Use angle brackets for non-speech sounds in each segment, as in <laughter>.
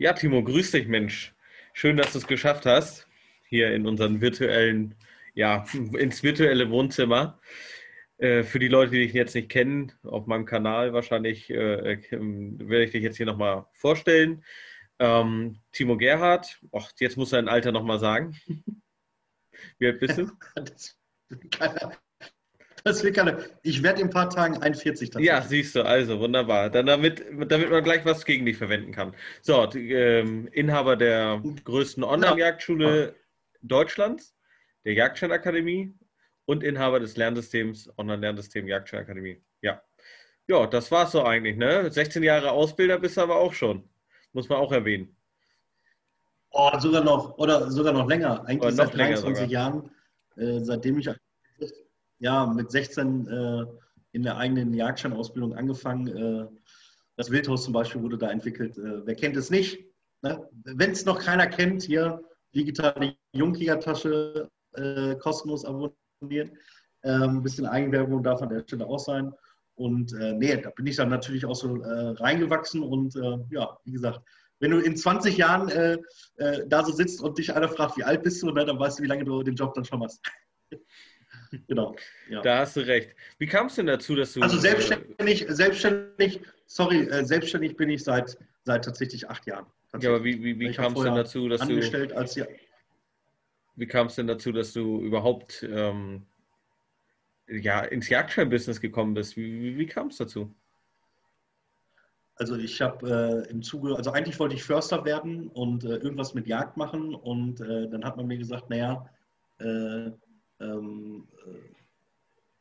Ja, Timo, grüß dich, Mensch. Schön, dass du es geschafft hast, hier in unseren virtuellen, ja, ins virtuelle Wohnzimmer. Äh, für die Leute, die dich jetzt nicht kennen, auf meinem Kanal wahrscheinlich, äh, äh werde ich dich jetzt hier nochmal vorstellen. Ähm, Timo Gerhardt, och, jetzt muss er ein Alter nochmal sagen. <laughs> Wie alt bist du? <laughs> Das <laughs> will keiner. Ich werde in ein paar Tagen 41. Ja, siehst du, also wunderbar. Dann damit, damit man gleich was gegen dich verwenden kann. So, die, ähm, Inhaber der größten Online-Jagdschule Deutschlands, der Jagdscheinakademie und Inhaber des Lernsystems, Online-Lernsystem Jagdscheinakademie. Ja. Ja, das war es so eigentlich, ne? 16 Jahre Ausbilder bist du aber auch schon. Muss man auch erwähnen. Oh, sogar noch, oder sogar noch länger. Eigentlich seit 23 Jahren, äh, seitdem ich ja, mit 16 äh, in der eigenen Jagdscheinausbildung angefangen. Äh, das Wildhaus zum Beispiel wurde da entwickelt. Äh, wer kennt es nicht? Ne? Wenn es noch keiner kennt, hier digitale Jungkiegertasche äh, kostenlos abonnieren. Ähm, ein bisschen Eigenwerbung darf an der Stelle auch sein. Und äh, nee, da bin ich dann natürlich auch so äh, reingewachsen. Und äh, ja, wie gesagt, wenn du in 20 Jahren äh, da so sitzt und dich einer fragt, wie alt bist du, ne, dann weißt du, wie lange du den Job dann schon machst. <laughs> genau. <laughs> Ja. Da hast du recht. Wie kam es denn dazu, dass du. Also selbstständig, selbstständig, sorry, äh, selbstständig bin ich seit, seit tatsächlich acht Jahren. Ja, aber wie, wie, wie kam es denn dazu, dass angestellt du. Als, ja. Wie kam es denn dazu, dass du überhaupt ähm, ja, ins Jagdschein-Business gekommen bist? Wie, wie, wie kam es dazu? Also ich habe äh, im Zuge, also eigentlich wollte ich Förster werden und äh, irgendwas mit Jagd machen und äh, dann hat man mir gesagt, naja, äh, ähm, äh,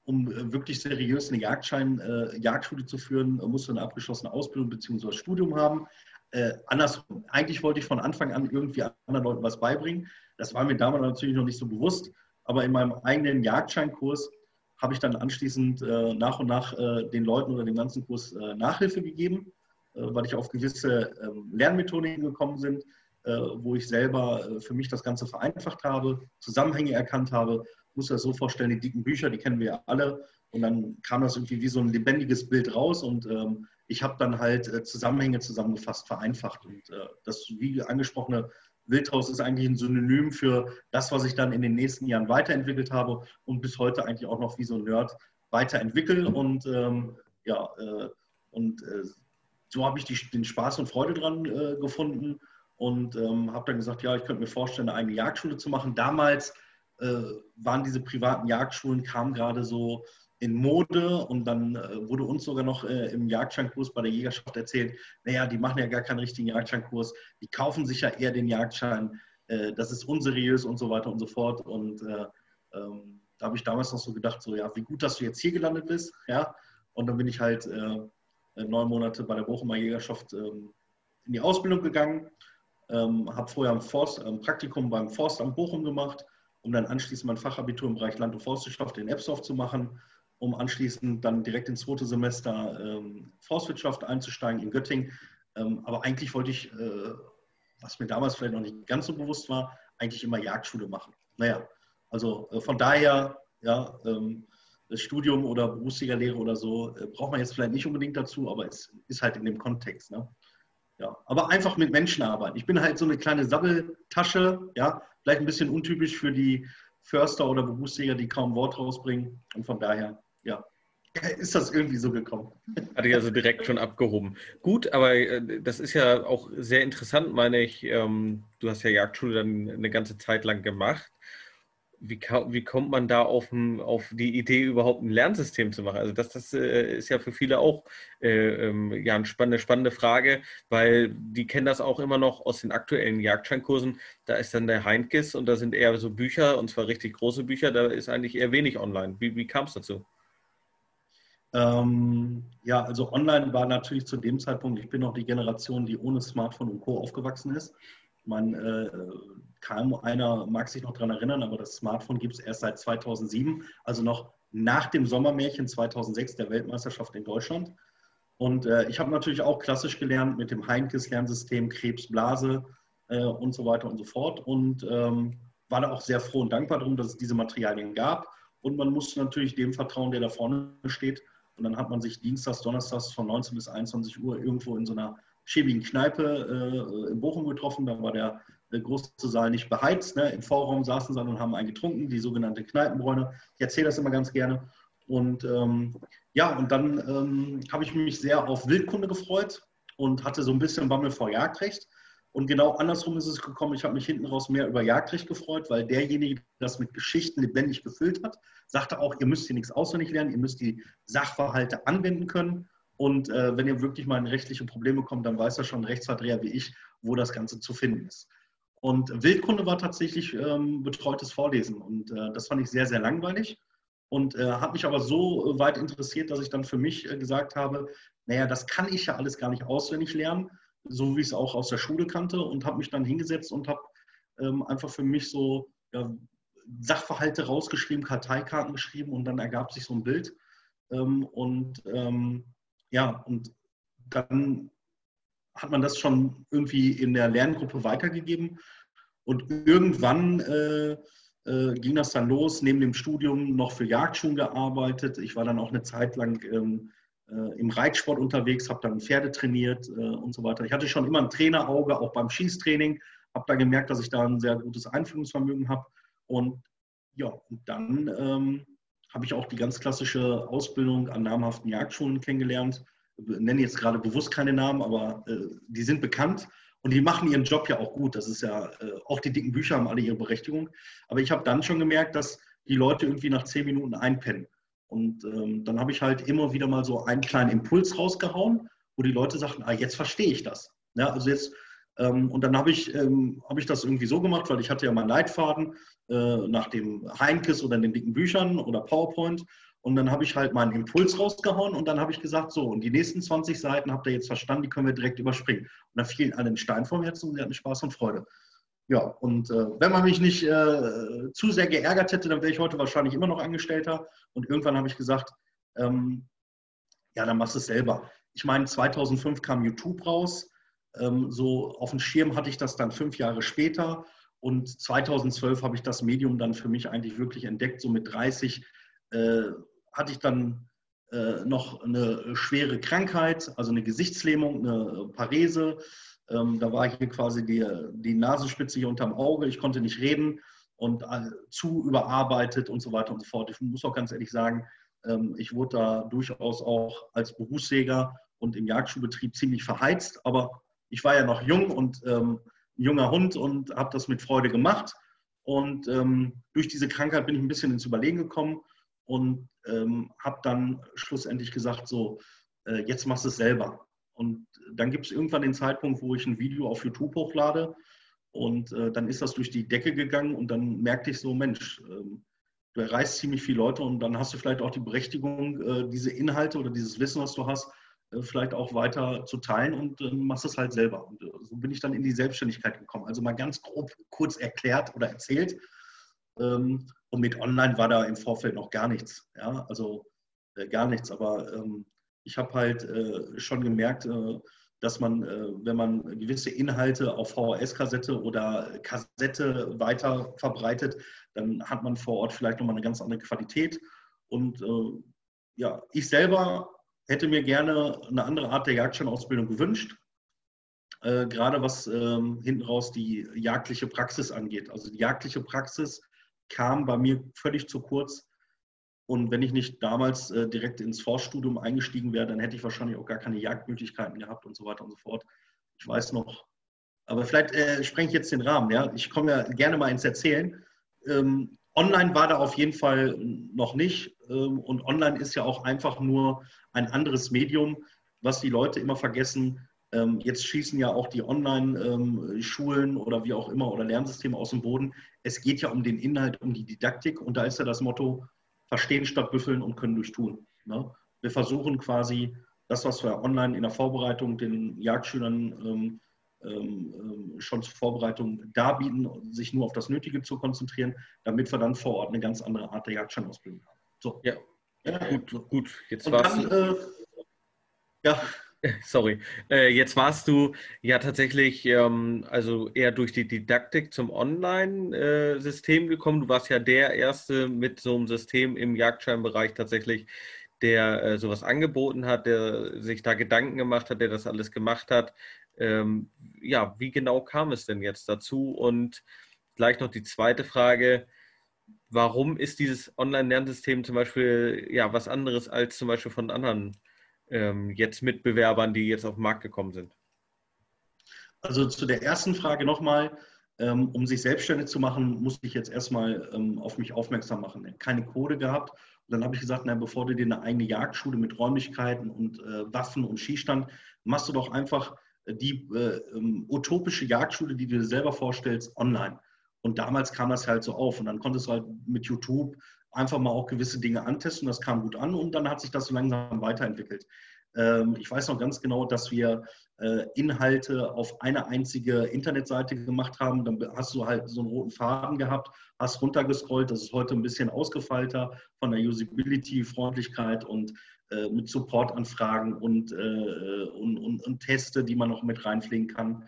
um äh, wirklich seriös eine Jagdschein, äh, Jagdschule zu führen, musst du eine abgeschlossene Ausbildung bzw. Studium haben. Äh, andersrum, eigentlich wollte ich von Anfang an irgendwie anderen Leuten was beibringen. Das war mir damals natürlich noch nicht so bewusst, aber in meinem eigenen Jagdscheinkurs habe ich dann anschließend äh, nach und nach äh, den Leuten oder dem ganzen Kurs äh, Nachhilfe gegeben, weil ich auf gewisse ähm, Lernmethodiken gekommen bin, wo ich selber für mich das Ganze vereinfacht habe, Zusammenhänge erkannt habe muss das so vorstellen, die dicken Bücher, die kennen wir ja alle. Und dann kam das irgendwie wie so ein lebendiges Bild raus und ähm, ich habe dann halt äh, Zusammenhänge zusammengefasst, vereinfacht. Und äh, das, wie angesprochene Wildhaus ist eigentlich ein Synonym für das, was ich dann in den nächsten Jahren weiterentwickelt habe und bis heute eigentlich auch noch wie so ein Nerd weiterentwickle. Und ähm, ja, äh, und äh, so habe ich die, den Spaß und Freude dran äh, gefunden und ähm, habe dann gesagt, ja, ich könnte mir vorstellen, eine eigene Jagdschule zu machen. Damals waren diese privaten Jagdschulen, kamen gerade so in Mode und dann äh, wurde uns sogar noch äh, im Jagdscheinkurs bei der Jägerschaft erzählt, naja, die machen ja gar keinen richtigen Jagdscheinkurs, die kaufen sich ja eher den Jagdschein, äh, das ist unseriös und so weiter und so fort. Und äh, ähm, da habe ich damals noch so gedacht, so ja, wie gut, dass du jetzt hier gelandet bist, ja. Und dann bin ich halt äh, neun Monate bei der Bochumer Jägerschaft ähm, in die Ausbildung gegangen, ähm, habe vorher ein, Forst, ein Praktikum beim Forstamt Bochum gemacht, um dann anschließend mein Fachabitur im Bereich Land- und Forstwirtschaft in Epsdorf zu machen, um anschließend dann direkt ins zweite Semester ähm, Forstwirtschaft einzusteigen in Göttingen. Ähm, aber eigentlich wollte ich, äh, was mir damals vielleicht noch nicht ganz so bewusst war, eigentlich immer Jagdschule machen. Naja, also äh, von daher, ja, ähm, das Studium oder Berufsjägerlehre oder so äh, braucht man jetzt vielleicht nicht unbedingt dazu, aber es ist halt in dem Kontext. Ne? Ja, aber einfach mit Menschen arbeiten. Ich bin halt so eine kleine Sabbeltasche, ja, vielleicht ein bisschen untypisch für die Förster oder Berufsjäger, die kaum Wort rausbringen. Und von daher, ja, ist das irgendwie so gekommen. Hatte ich also direkt schon abgehoben. Gut, aber äh, das ist ja auch sehr interessant, meine ich. Ähm, du hast ja Jagdschule dann eine ganze Zeit lang gemacht wie, wie kommt man da auf, auf, die Idee, überhaupt ein Lernsystem zu machen? Also das, das äh, ist ja für viele auch äh, ähm, ja, eine spannende, spannende Frage, weil die kennen das auch immer noch aus den aktuellen Jagdscheinkursen. Da ist dann der Heinkes und da sind eher so Bücher, und zwar richtig große Bücher, da ist eigentlich eher wenig online. Wie, wie kam es dazu? Ähm, ja, also online war natürlich zu dem Zeitpunkt, ich bin noch die Generation, die ohne Smartphone und Co. aufgewachsen ist. Man, äh, kaum einer mag sich noch daran erinnern, aber das Smartphone gibt es erst seit 2007, also noch nach dem Sommermärchen 2006 der Weltmeisterschaft in Deutschland. Und äh, ich habe natürlich auch klassisch gelernt mit dem Heinkes-Lernsystem, Krebs, Blase äh, und so weiter und so fort. Und ähm, war da auch sehr froh und dankbar darum, dass es diese Materialien gab. Und man musste natürlich dem vertrauen, der da vorne steht. Und dann hat man sich dienstags, donnerstags von 19 bis 21 Uhr irgendwo in so einer schäbigen Kneipe äh, in Bochum getroffen. Da war der, große Saal nicht beheizt. Ne? Im Vorraum saßen sie und haben einen getrunken, die sogenannte Kneipenbräune. Ich erzähle das immer ganz gerne. Und ähm, ja, und dann ähm, habe ich mich sehr auf Wildkunde gefreut und hatte so ein bisschen Bammel vor Jagdrecht. Und genau andersrum ist es gekommen. Ich habe mich hinten raus mehr über Jagdrecht gefreut, weil derjenige, der das mit Geschichten lebendig gefüllt hat, sagte auch, ihr müsst hier nichts auswendig lernen, ihr müsst die Sachverhalte anwenden können. Und äh, wenn ihr wirklich mal in rechtliche Probleme kommt, dann weiß er schon ein Rechtsverdreher wie ich, wo das Ganze zu finden ist. Und Wildkunde war tatsächlich ähm, betreutes Vorlesen. Und äh, das fand ich sehr, sehr langweilig. Und äh, hat mich aber so weit interessiert, dass ich dann für mich äh, gesagt habe, naja, das kann ich ja alles gar nicht auswendig lernen, so wie ich es auch aus der Schule kannte. Und habe mich dann hingesetzt und habe ähm, einfach für mich so ja, Sachverhalte rausgeschrieben, Karteikarten geschrieben und dann ergab sich so ein Bild. Ähm, und ähm, ja, und dann hat man das schon irgendwie in der Lerngruppe weitergegeben. Und irgendwann äh, äh, ging das dann los, neben dem Studium noch für Jagdschulen gearbeitet. Ich war dann auch eine Zeit lang ähm, äh, im Reitsport unterwegs, habe dann Pferde trainiert äh, und so weiter. Ich hatte schon immer ein Trainerauge, auch beim Schießtraining, habe da gemerkt, dass ich da ein sehr gutes Einführungsvermögen habe. Und ja, und dann ähm, habe ich auch die ganz klassische Ausbildung an namhaften Jagdschulen kennengelernt. Nenne jetzt gerade bewusst keine Namen, aber äh, die sind bekannt und die machen ihren Job ja auch gut. Das ist ja, äh, auch die dicken Bücher haben alle ihre Berechtigung. Aber ich habe dann schon gemerkt, dass die Leute irgendwie nach zehn Minuten einpennen. Und ähm, dann habe ich halt immer wieder mal so einen kleinen Impuls rausgehauen, wo die Leute sagten, ah, jetzt verstehe ich das. Ja, also jetzt, und dann habe ich, ähm, hab ich das irgendwie so gemacht, weil ich hatte ja meinen Leitfaden äh, nach dem Heinkes oder den dicken Büchern oder PowerPoint. Und dann habe ich halt meinen Impuls rausgehauen und dann habe ich gesagt, so, und die nächsten 20 Seiten habt ihr jetzt verstanden, die können wir direkt überspringen. Und da fielen alle einen Stein vom Herzen und sie hatten Spaß und Freude. Ja, und äh, wenn man mich nicht äh, zu sehr geärgert hätte, dann wäre ich heute wahrscheinlich immer noch Angestellter. Und irgendwann habe ich gesagt, ähm, ja, dann machst du es selber. Ich meine, 2005 kam YouTube raus. Ähm, so auf dem Schirm hatte ich das dann fünf Jahre später. Und 2012 habe ich das Medium dann für mich eigentlich wirklich entdeckt. So mit 30 äh, hatte ich dann äh, noch eine schwere Krankheit, also eine Gesichtslähmung, eine Parese. Ähm, da war hier quasi die, die Nasenspitze hier unterm Auge. Ich konnte nicht reden und äh, zu überarbeitet und so weiter und so fort. Ich muss auch ganz ehrlich sagen, ähm, ich wurde da durchaus auch als Berufsjäger und im Jagdschulbetrieb ziemlich verheizt, aber ich war ja noch jung und ähm, junger Hund und habe das mit Freude gemacht. Und ähm, durch diese Krankheit bin ich ein bisschen ins Überlegen gekommen und ähm, habe dann schlussendlich gesagt, so, äh, jetzt machst du es selber. Und dann gibt es irgendwann den Zeitpunkt, wo ich ein Video auf YouTube hochlade und äh, dann ist das durch die Decke gegangen und dann merkte ich so, Mensch, ähm, du erreichst ziemlich viele Leute und dann hast du vielleicht auch die Berechtigung, äh, diese Inhalte oder dieses Wissen, was du hast, äh, vielleicht auch weiter zu teilen und äh, machst es halt selber. Und äh, so bin ich dann in die Selbstständigkeit gekommen. Also mal ganz grob kurz erklärt oder erzählt. Ähm, und mit Online war da im Vorfeld noch gar nichts. Ja, also äh, gar nichts. Aber ähm, ich habe halt äh, schon gemerkt, äh, dass man, äh, wenn man gewisse Inhalte auf VHS-Kassette oder Kassette weiter verbreitet, dann hat man vor Ort vielleicht nochmal eine ganz andere Qualität. Und äh, ja, ich selber hätte mir gerne eine andere Art der Jagdscheinausbildung gewünscht. Äh, gerade was ähm, hinten raus die jagdliche Praxis angeht. Also die jagdliche Praxis kam bei mir völlig zu kurz. Und wenn ich nicht damals äh, direkt ins Forststudium eingestiegen wäre, dann hätte ich wahrscheinlich auch gar keine Jagdmöglichkeiten gehabt und so weiter und so fort. Ich weiß noch. Aber vielleicht äh, sprenge ich jetzt den Rahmen. Ja? Ich komme ja gerne mal ins Erzählen. Ähm, online war da auf jeden Fall noch nicht. Ähm, und online ist ja auch einfach nur ein anderes Medium, was die Leute immer vergessen. Ähm, jetzt schießen ja auch die Online-Schulen ähm, oder wie auch immer oder Lernsysteme aus dem Boden. Es geht ja um den Inhalt, um die Didaktik und da ist ja das Motto, verstehen statt büffeln und können durch tun. Ne? Wir versuchen quasi das, was wir online in der Vorbereitung den Jagdschülern schon zur Vorbereitung darbieten, sich nur auf das Nötige zu konzentrieren, damit wir dann vor Ort eine ganz andere Art der Jagdscheinausbildung haben. So. Ja, ja gut, gut. Jetzt war es. Äh, ja. <laughs> Sorry. Äh, jetzt warst du ja tatsächlich ähm, also eher durch die Didaktik zum Online-System gekommen. Du warst ja der Erste mit so einem System im Jagdscheinbereich tatsächlich, der äh, sowas angeboten hat, der sich da Gedanken gemacht hat, der das alles gemacht hat. Ähm, ja, wie genau kam es denn jetzt dazu? Und gleich noch die zweite Frage. Warum ist dieses Online-Lernsystem zum Beispiel ja was anderes als zum Beispiel von anderen ähm, jetzt Mitbewerbern, die jetzt auf den Markt gekommen sind? Also zu der ersten Frage nochmal, ähm, um sich selbstständig zu machen, musste ich jetzt erstmal ähm, auf mich aufmerksam machen. Keine Code gehabt. Und dann habe ich gesagt, na, bevor du dir eine eigene Jagdschule mit Räumlichkeiten und äh, Waffen und Skistand, machst du doch einfach die äh, ähm, utopische Jagdschule, die du dir selber vorstellst, online. Und damals kam das halt so auf. Und dann konntest du halt mit YouTube einfach mal auch gewisse Dinge antesten. Das kam gut an und dann hat sich das so langsam weiterentwickelt. Ähm, ich weiß noch ganz genau, dass wir äh, Inhalte auf eine einzige Internetseite gemacht haben. Dann hast du halt so einen roten Faden gehabt, hast runtergescrollt. Das ist heute ein bisschen ausgefeilter von der Usability, Freundlichkeit und äh, mit Supportanfragen und, äh, und, und, und, Teste, die man noch mit reinpflegen kann.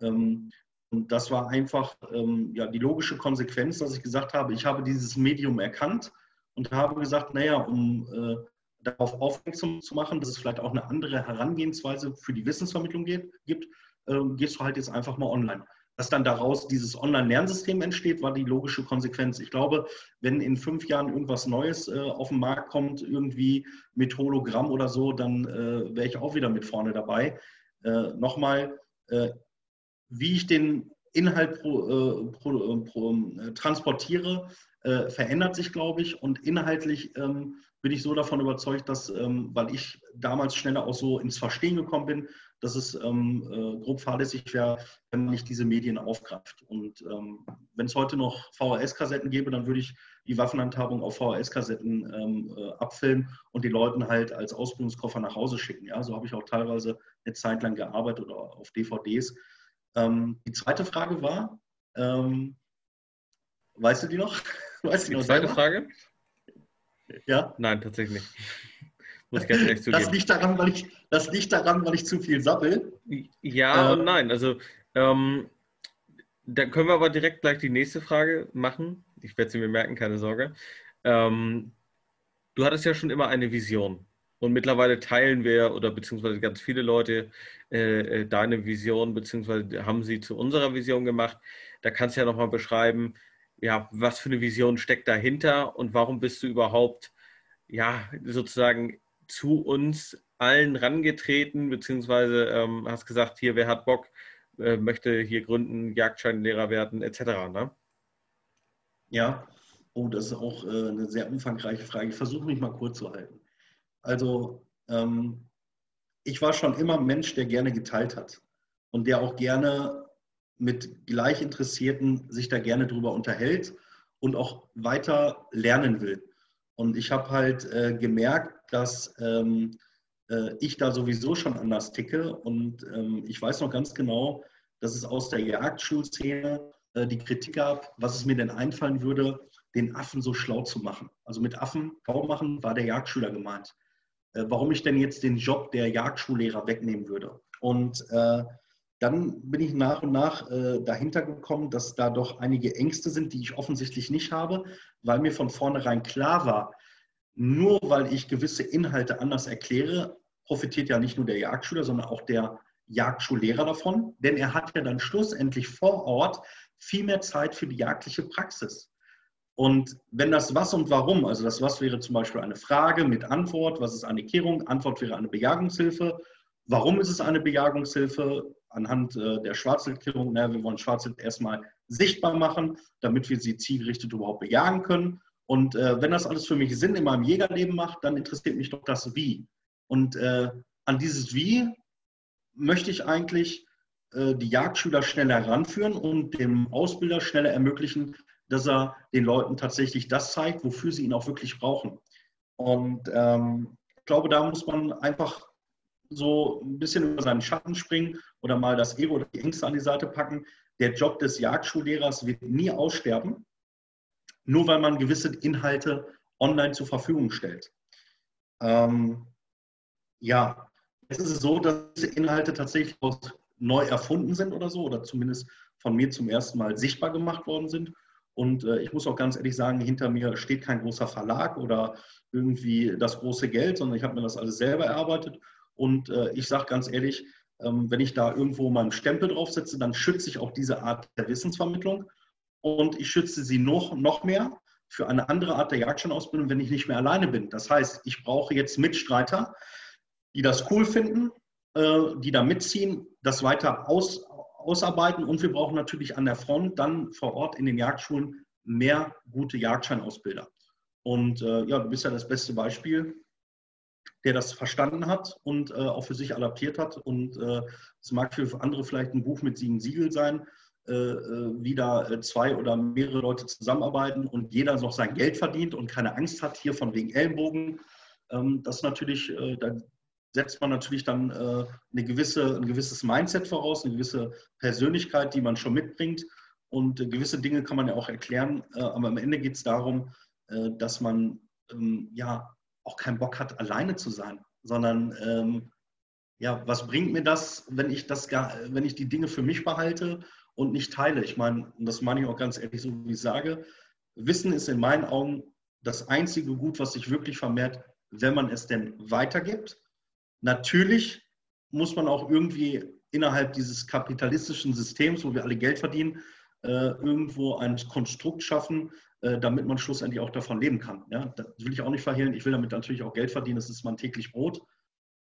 Ähm, und das war einfach ähm, ja, die logische Konsequenz, dass ich gesagt habe, ich habe dieses Medium erkannt und habe gesagt, naja, um äh, darauf aufmerksam zu machen, dass es vielleicht auch eine andere Herangehensweise für die Wissensvermittlung geht, gibt, äh, gehst du halt jetzt einfach mal online. Dass dann daraus dieses Online-Lernsystem entsteht, war die logische Konsequenz. Ich glaube, wenn in fünf Jahren irgendwas Neues äh, auf den Markt kommt, irgendwie mit Hologramm oder so, dann äh, wäre ich auch wieder mit vorne dabei. Äh, Nochmal, äh, wie ich den Inhalt pro, äh, pro, pro, transportiere, verändert sich, glaube ich. Und inhaltlich ähm, bin ich so davon überzeugt, dass, ähm, weil ich damals schneller auch so ins Verstehen gekommen bin, dass es ähm, äh, grob fahrlässig wäre, wenn man nicht diese Medien aufgreift. Und ähm, wenn es heute noch VHS-Kassetten gäbe, dann würde ich die Waffenhandhabung auf VHS-Kassetten ähm, äh, abfilmen und die Leuten halt als Ausbildungskoffer nach Hause schicken. Ja, so habe ich auch teilweise eine Zeit lang gearbeitet oder auf DVDs. Ähm, die zweite Frage war, ähm, weißt du die noch? <laughs> Weißt du die, die zweite selber? Frage? Ja? Nein, tatsächlich nicht. Muss ich ganz ehrlich <laughs> zugeben. Das liegt daran, weil ich, das liegt daran, weil ich zu viel sappel. Ja äh, und nein. Also, ähm, da können wir aber direkt gleich die nächste Frage machen. Ich werde sie mir merken, keine Sorge. Ähm, du hattest ja schon immer eine Vision. Und mittlerweile teilen wir oder beziehungsweise ganz viele Leute äh, äh deine Vision, beziehungsweise haben sie zu unserer Vision gemacht. Da kannst du ja nochmal beschreiben, ja, was für eine Vision steckt dahinter und warum bist du überhaupt, ja, sozusagen zu uns allen rangetreten, beziehungsweise ähm, hast gesagt, hier, wer hat Bock, äh, möchte hier gründen, Jagdscheinlehrer werden, etc. Ne? Ja, oh, das ist auch äh, eine sehr umfangreiche Frage. Ich versuche mich mal kurz zu halten. Also, ähm, ich war schon immer ein Mensch, der gerne geteilt hat und der auch gerne mit Gleichinteressierten sich da gerne drüber unterhält und auch weiter lernen will. Und ich habe halt äh, gemerkt, dass ähm, äh, ich da sowieso schon anders ticke. Und ähm, ich weiß noch ganz genau, dass es aus der Jagdschulszene äh, die Kritik gab, was es mir denn einfallen würde, den Affen so schlau zu machen. Also mit Affen schlau machen war der Jagdschüler gemeint. Äh, warum ich denn jetzt den Job der Jagdschullehrer wegnehmen würde. Und äh, dann bin ich nach und nach äh, dahinter gekommen, dass da doch einige Ängste sind, die ich offensichtlich nicht habe, weil mir von vornherein klar war, nur weil ich gewisse Inhalte anders erkläre, profitiert ja nicht nur der Jagdschüler, sondern auch der Jagdschullehrer davon, denn er hat ja dann schlussendlich vor Ort viel mehr Zeit für die jagdliche Praxis. Und wenn das Was und Warum, also das Was wäre zum Beispiel eine Frage mit Antwort, was ist eine Kehrung, Antwort wäre eine Bejagungshilfe, warum ist es eine Bejagungshilfe, anhand äh, der Schwarzwildklärung, na, wir wollen Schwarzwild erstmal sichtbar machen, damit wir sie zielgerichtet überhaupt bejagen können. Und äh, wenn das alles für mich Sinn in meinem Jägerleben macht, dann interessiert mich doch das Wie. Und äh, an dieses Wie möchte ich eigentlich äh, die Jagdschüler schneller heranführen und dem Ausbilder schneller ermöglichen, dass er den Leuten tatsächlich das zeigt, wofür sie ihn auch wirklich brauchen. Und ähm, ich glaube, da muss man einfach so ein bisschen über seinen Schatten springen oder mal das Ego oder die Ängste an die Seite packen. Der Job des Jagdschullehrers wird nie aussterben, nur weil man gewisse Inhalte online zur Verfügung stellt. Ähm, ja, es ist so, dass diese Inhalte tatsächlich neu erfunden sind oder so, oder zumindest von mir zum ersten Mal sichtbar gemacht worden sind. Und äh, ich muss auch ganz ehrlich sagen, hinter mir steht kein großer Verlag oder irgendwie das große Geld, sondern ich habe mir das alles selber erarbeitet. Und äh, ich sage ganz ehrlich, ähm, wenn ich da irgendwo meinen Stempel draufsetze, dann schütze ich auch diese Art der Wissensvermittlung. Und ich schütze sie noch, noch mehr für eine andere Art der Jagdscheinausbildung, wenn ich nicht mehr alleine bin. Das heißt, ich brauche jetzt Mitstreiter, die das cool finden, äh, die da mitziehen, das weiter aus, ausarbeiten und wir brauchen natürlich an der Front dann vor Ort in den Jagdschulen mehr gute Jagdscheinausbilder. Und äh, ja, du bist ja das beste Beispiel, der das verstanden hat und äh, auch für sich adaptiert hat. Und äh, es mag für andere vielleicht ein Buch mit sieben Siegel sein, äh, äh, wie da zwei oder mehrere Leute zusammenarbeiten und jeder noch sein Geld verdient und keine Angst hat hier von wegen Ellenbogen. Ähm, das natürlich, da setzt man natürlich dann eine gewisse, ein gewisses Mindset voraus, eine gewisse Persönlichkeit, die man schon mitbringt. Und gewisse Dinge kann man ja auch erklären. Aber am Ende geht es darum, dass man ähm, ja auch keinen Bock hat, alleine zu sein, sondern ähm, ja, was bringt mir das, wenn ich das gar, wenn ich die Dinge für mich behalte und nicht teile? Ich meine, und das meine ich auch ganz ehrlich, so wie ich sage, Wissen ist in meinen Augen das einzige Gut, was sich wirklich vermehrt, wenn man es denn weitergibt Natürlich muss man auch irgendwie innerhalb dieses kapitalistischen Systems, wo wir alle Geld verdienen, irgendwo ein Konstrukt schaffen, äh, damit man schlussendlich auch davon leben kann. Ja, das will ich auch nicht verhehlen. Ich will damit natürlich auch Geld verdienen. Das ist mein täglich Brot.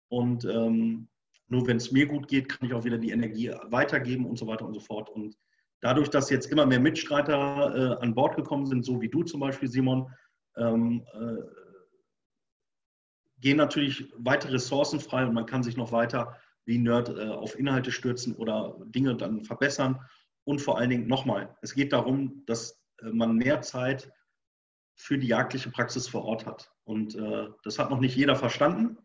Und ähm, nur wenn es mir gut geht, kann ich auch wieder die Energie weitergeben und so weiter und so fort. Und dadurch, dass jetzt immer mehr Mitstreiter äh, an Bord gekommen sind, so wie du zum Beispiel, Simon, ähm, äh, gehen natürlich weitere Ressourcen frei und man kann sich noch weiter wie Nerd äh, auf Inhalte stürzen oder Dinge dann verbessern. Und vor allen Dingen nochmal, es geht darum, dass äh, man mehr Zeit für die jagdliche Praxis vor Ort hat. Und äh, das hat noch nicht jeder verstanden.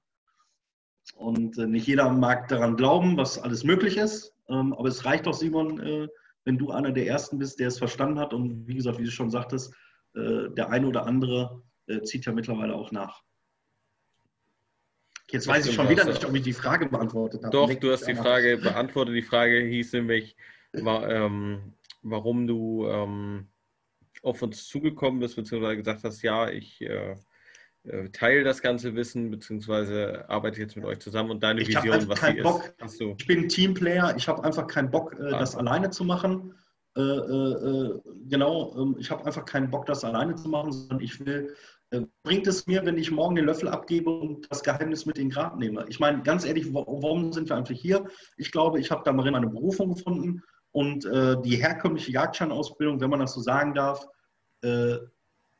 Und äh, nicht jeder mag daran glauben, was alles möglich ist. Ähm, aber es reicht doch, Simon, äh, wenn du einer der Ersten bist, der es verstanden hat. Und wie gesagt, wie du schon sagtest, äh, der eine oder andere zieht ja mittlerweile auch nach. Jetzt weiß ich schon wieder nicht, ob ich die Frage beantwortet habe. Doch, du hast die Frage beantwortet. Die Frage hieß nämlich, war, ähm, warum du ähm, auf uns zugekommen bist, beziehungsweise gesagt hast, ja, ich äh, äh teile das ganze Wissen, beziehungsweise arbeite jetzt mit euch zusammen und deine ich Vision, was sie Bock. ist. Ich bin Teamplayer, ich habe einfach keinen Bock, äh, das alleine zu machen. Äh, äh, äh genau, ähm, ich habe einfach keinen Bock, das alleine zu machen, sondern ich will äh, bringt es mir, wenn ich morgen den Löffel abgebe und das Geheimnis mit in den Grab nehme? Ich meine, ganz ehrlich, warum sind wir eigentlich hier? Ich glaube, ich habe da mal meine Berufung gefunden und äh, die herkömmliche Jagdscheinausbildung, wenn man das so sagen darf, äh,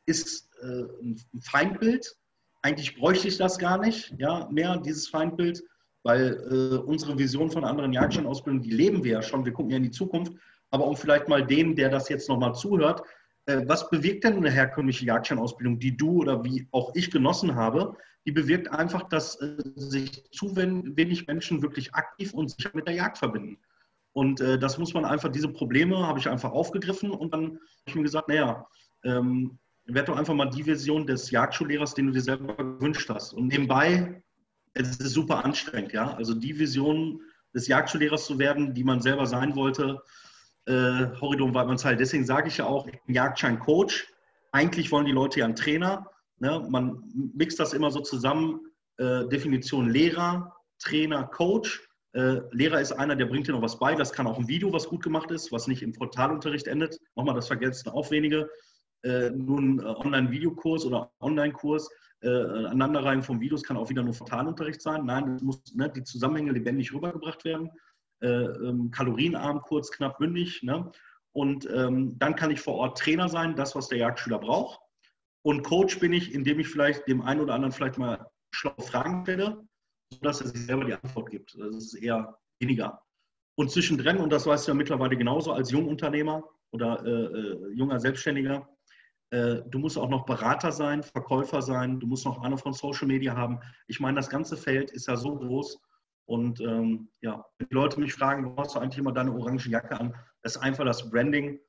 ist äh, ein Feindbild. Eigentlich bräuchte ich das gar nicht, ja, mehr dieses Feindbild, weil äh, unsere Vision von anderen Jagdscheinausbildungen, die leben wir ja schon, wir gucken ja in die Zukunft. Aber um vielleicht mal dem, der das jetzt nochmal zuhört, äh, was bewirkt denn eine herkömmliche Jagdscheinausbildung, die du oder wie auch ich genossen habe? Die bewirkt einfach, dass äh, sich zu wenig Menschen wirklich aktiv und sicher mit der Jagd verbinden. Und äh, das muss man einfach, diese Probleme habe ich einfach aufgegriffen und dann habe ich mir gesagt, naja, ähm, werd doch einfach mal die Version des Jagdschullehrers, den du dir selber gewünscht hast. Und nebenbei, es ist super anstrengend, ja. Also die Vision des Jagdschullehrers zu werden, die man selber sein wollte, äh, Horidon Weidmannsheil. Deswegen sage ich ja auch, ich bin Jagdschein-Coach. Eigentlich wollen die Leute ja einen Trainer. Ne? Man mixt das immer so zusammen. Äh, Definition Lehrer, Trainer, Coach. Äh, Lehrer ist einer, der bringt dir noch was bei. Das kann auch ein Video, was gut gemacht ist, was nicht im Frontalunterricht endet. Nochmal, das vergessen auch wenige. Äh, nur ein äh, Online-Videokurs oder Online-Kurs, äh, Aneinanderreihen von Videos kann auch wieder nur Frontalunterricht sein. Nein, muss, ne, die Zusammenhänge lebendig rübergebracht werden. Äh, ähm, kalorienarm, kurz, knapp, bündig. Ne? Und ähm, dann kann ich vor Ort Trainer sein, das, was der Jagdschüler braucht. Und Coach bin ich, indem ich vielleicht dem einen oder anderen vielleicht mal schlaue Fragen stelle, sodass er sich selber die Antwort gibt. Das ist eher weniger. Und zwischendrin, und das weißt du ja mittlerweile genauso als Jungunternehmer oder äh, äh, junger Selbstständiger, äh, du musst auch noch Berater sein, Verkäufer sein, du musst noch Ahnung von Social Media haben. Ich meine, das ganze Feld ist ja so groß, und ähm, ja, wenn die Leute mich fragen, warum hast du eigentlich immer deine orange Jacke an? Das ist einfach das Branding.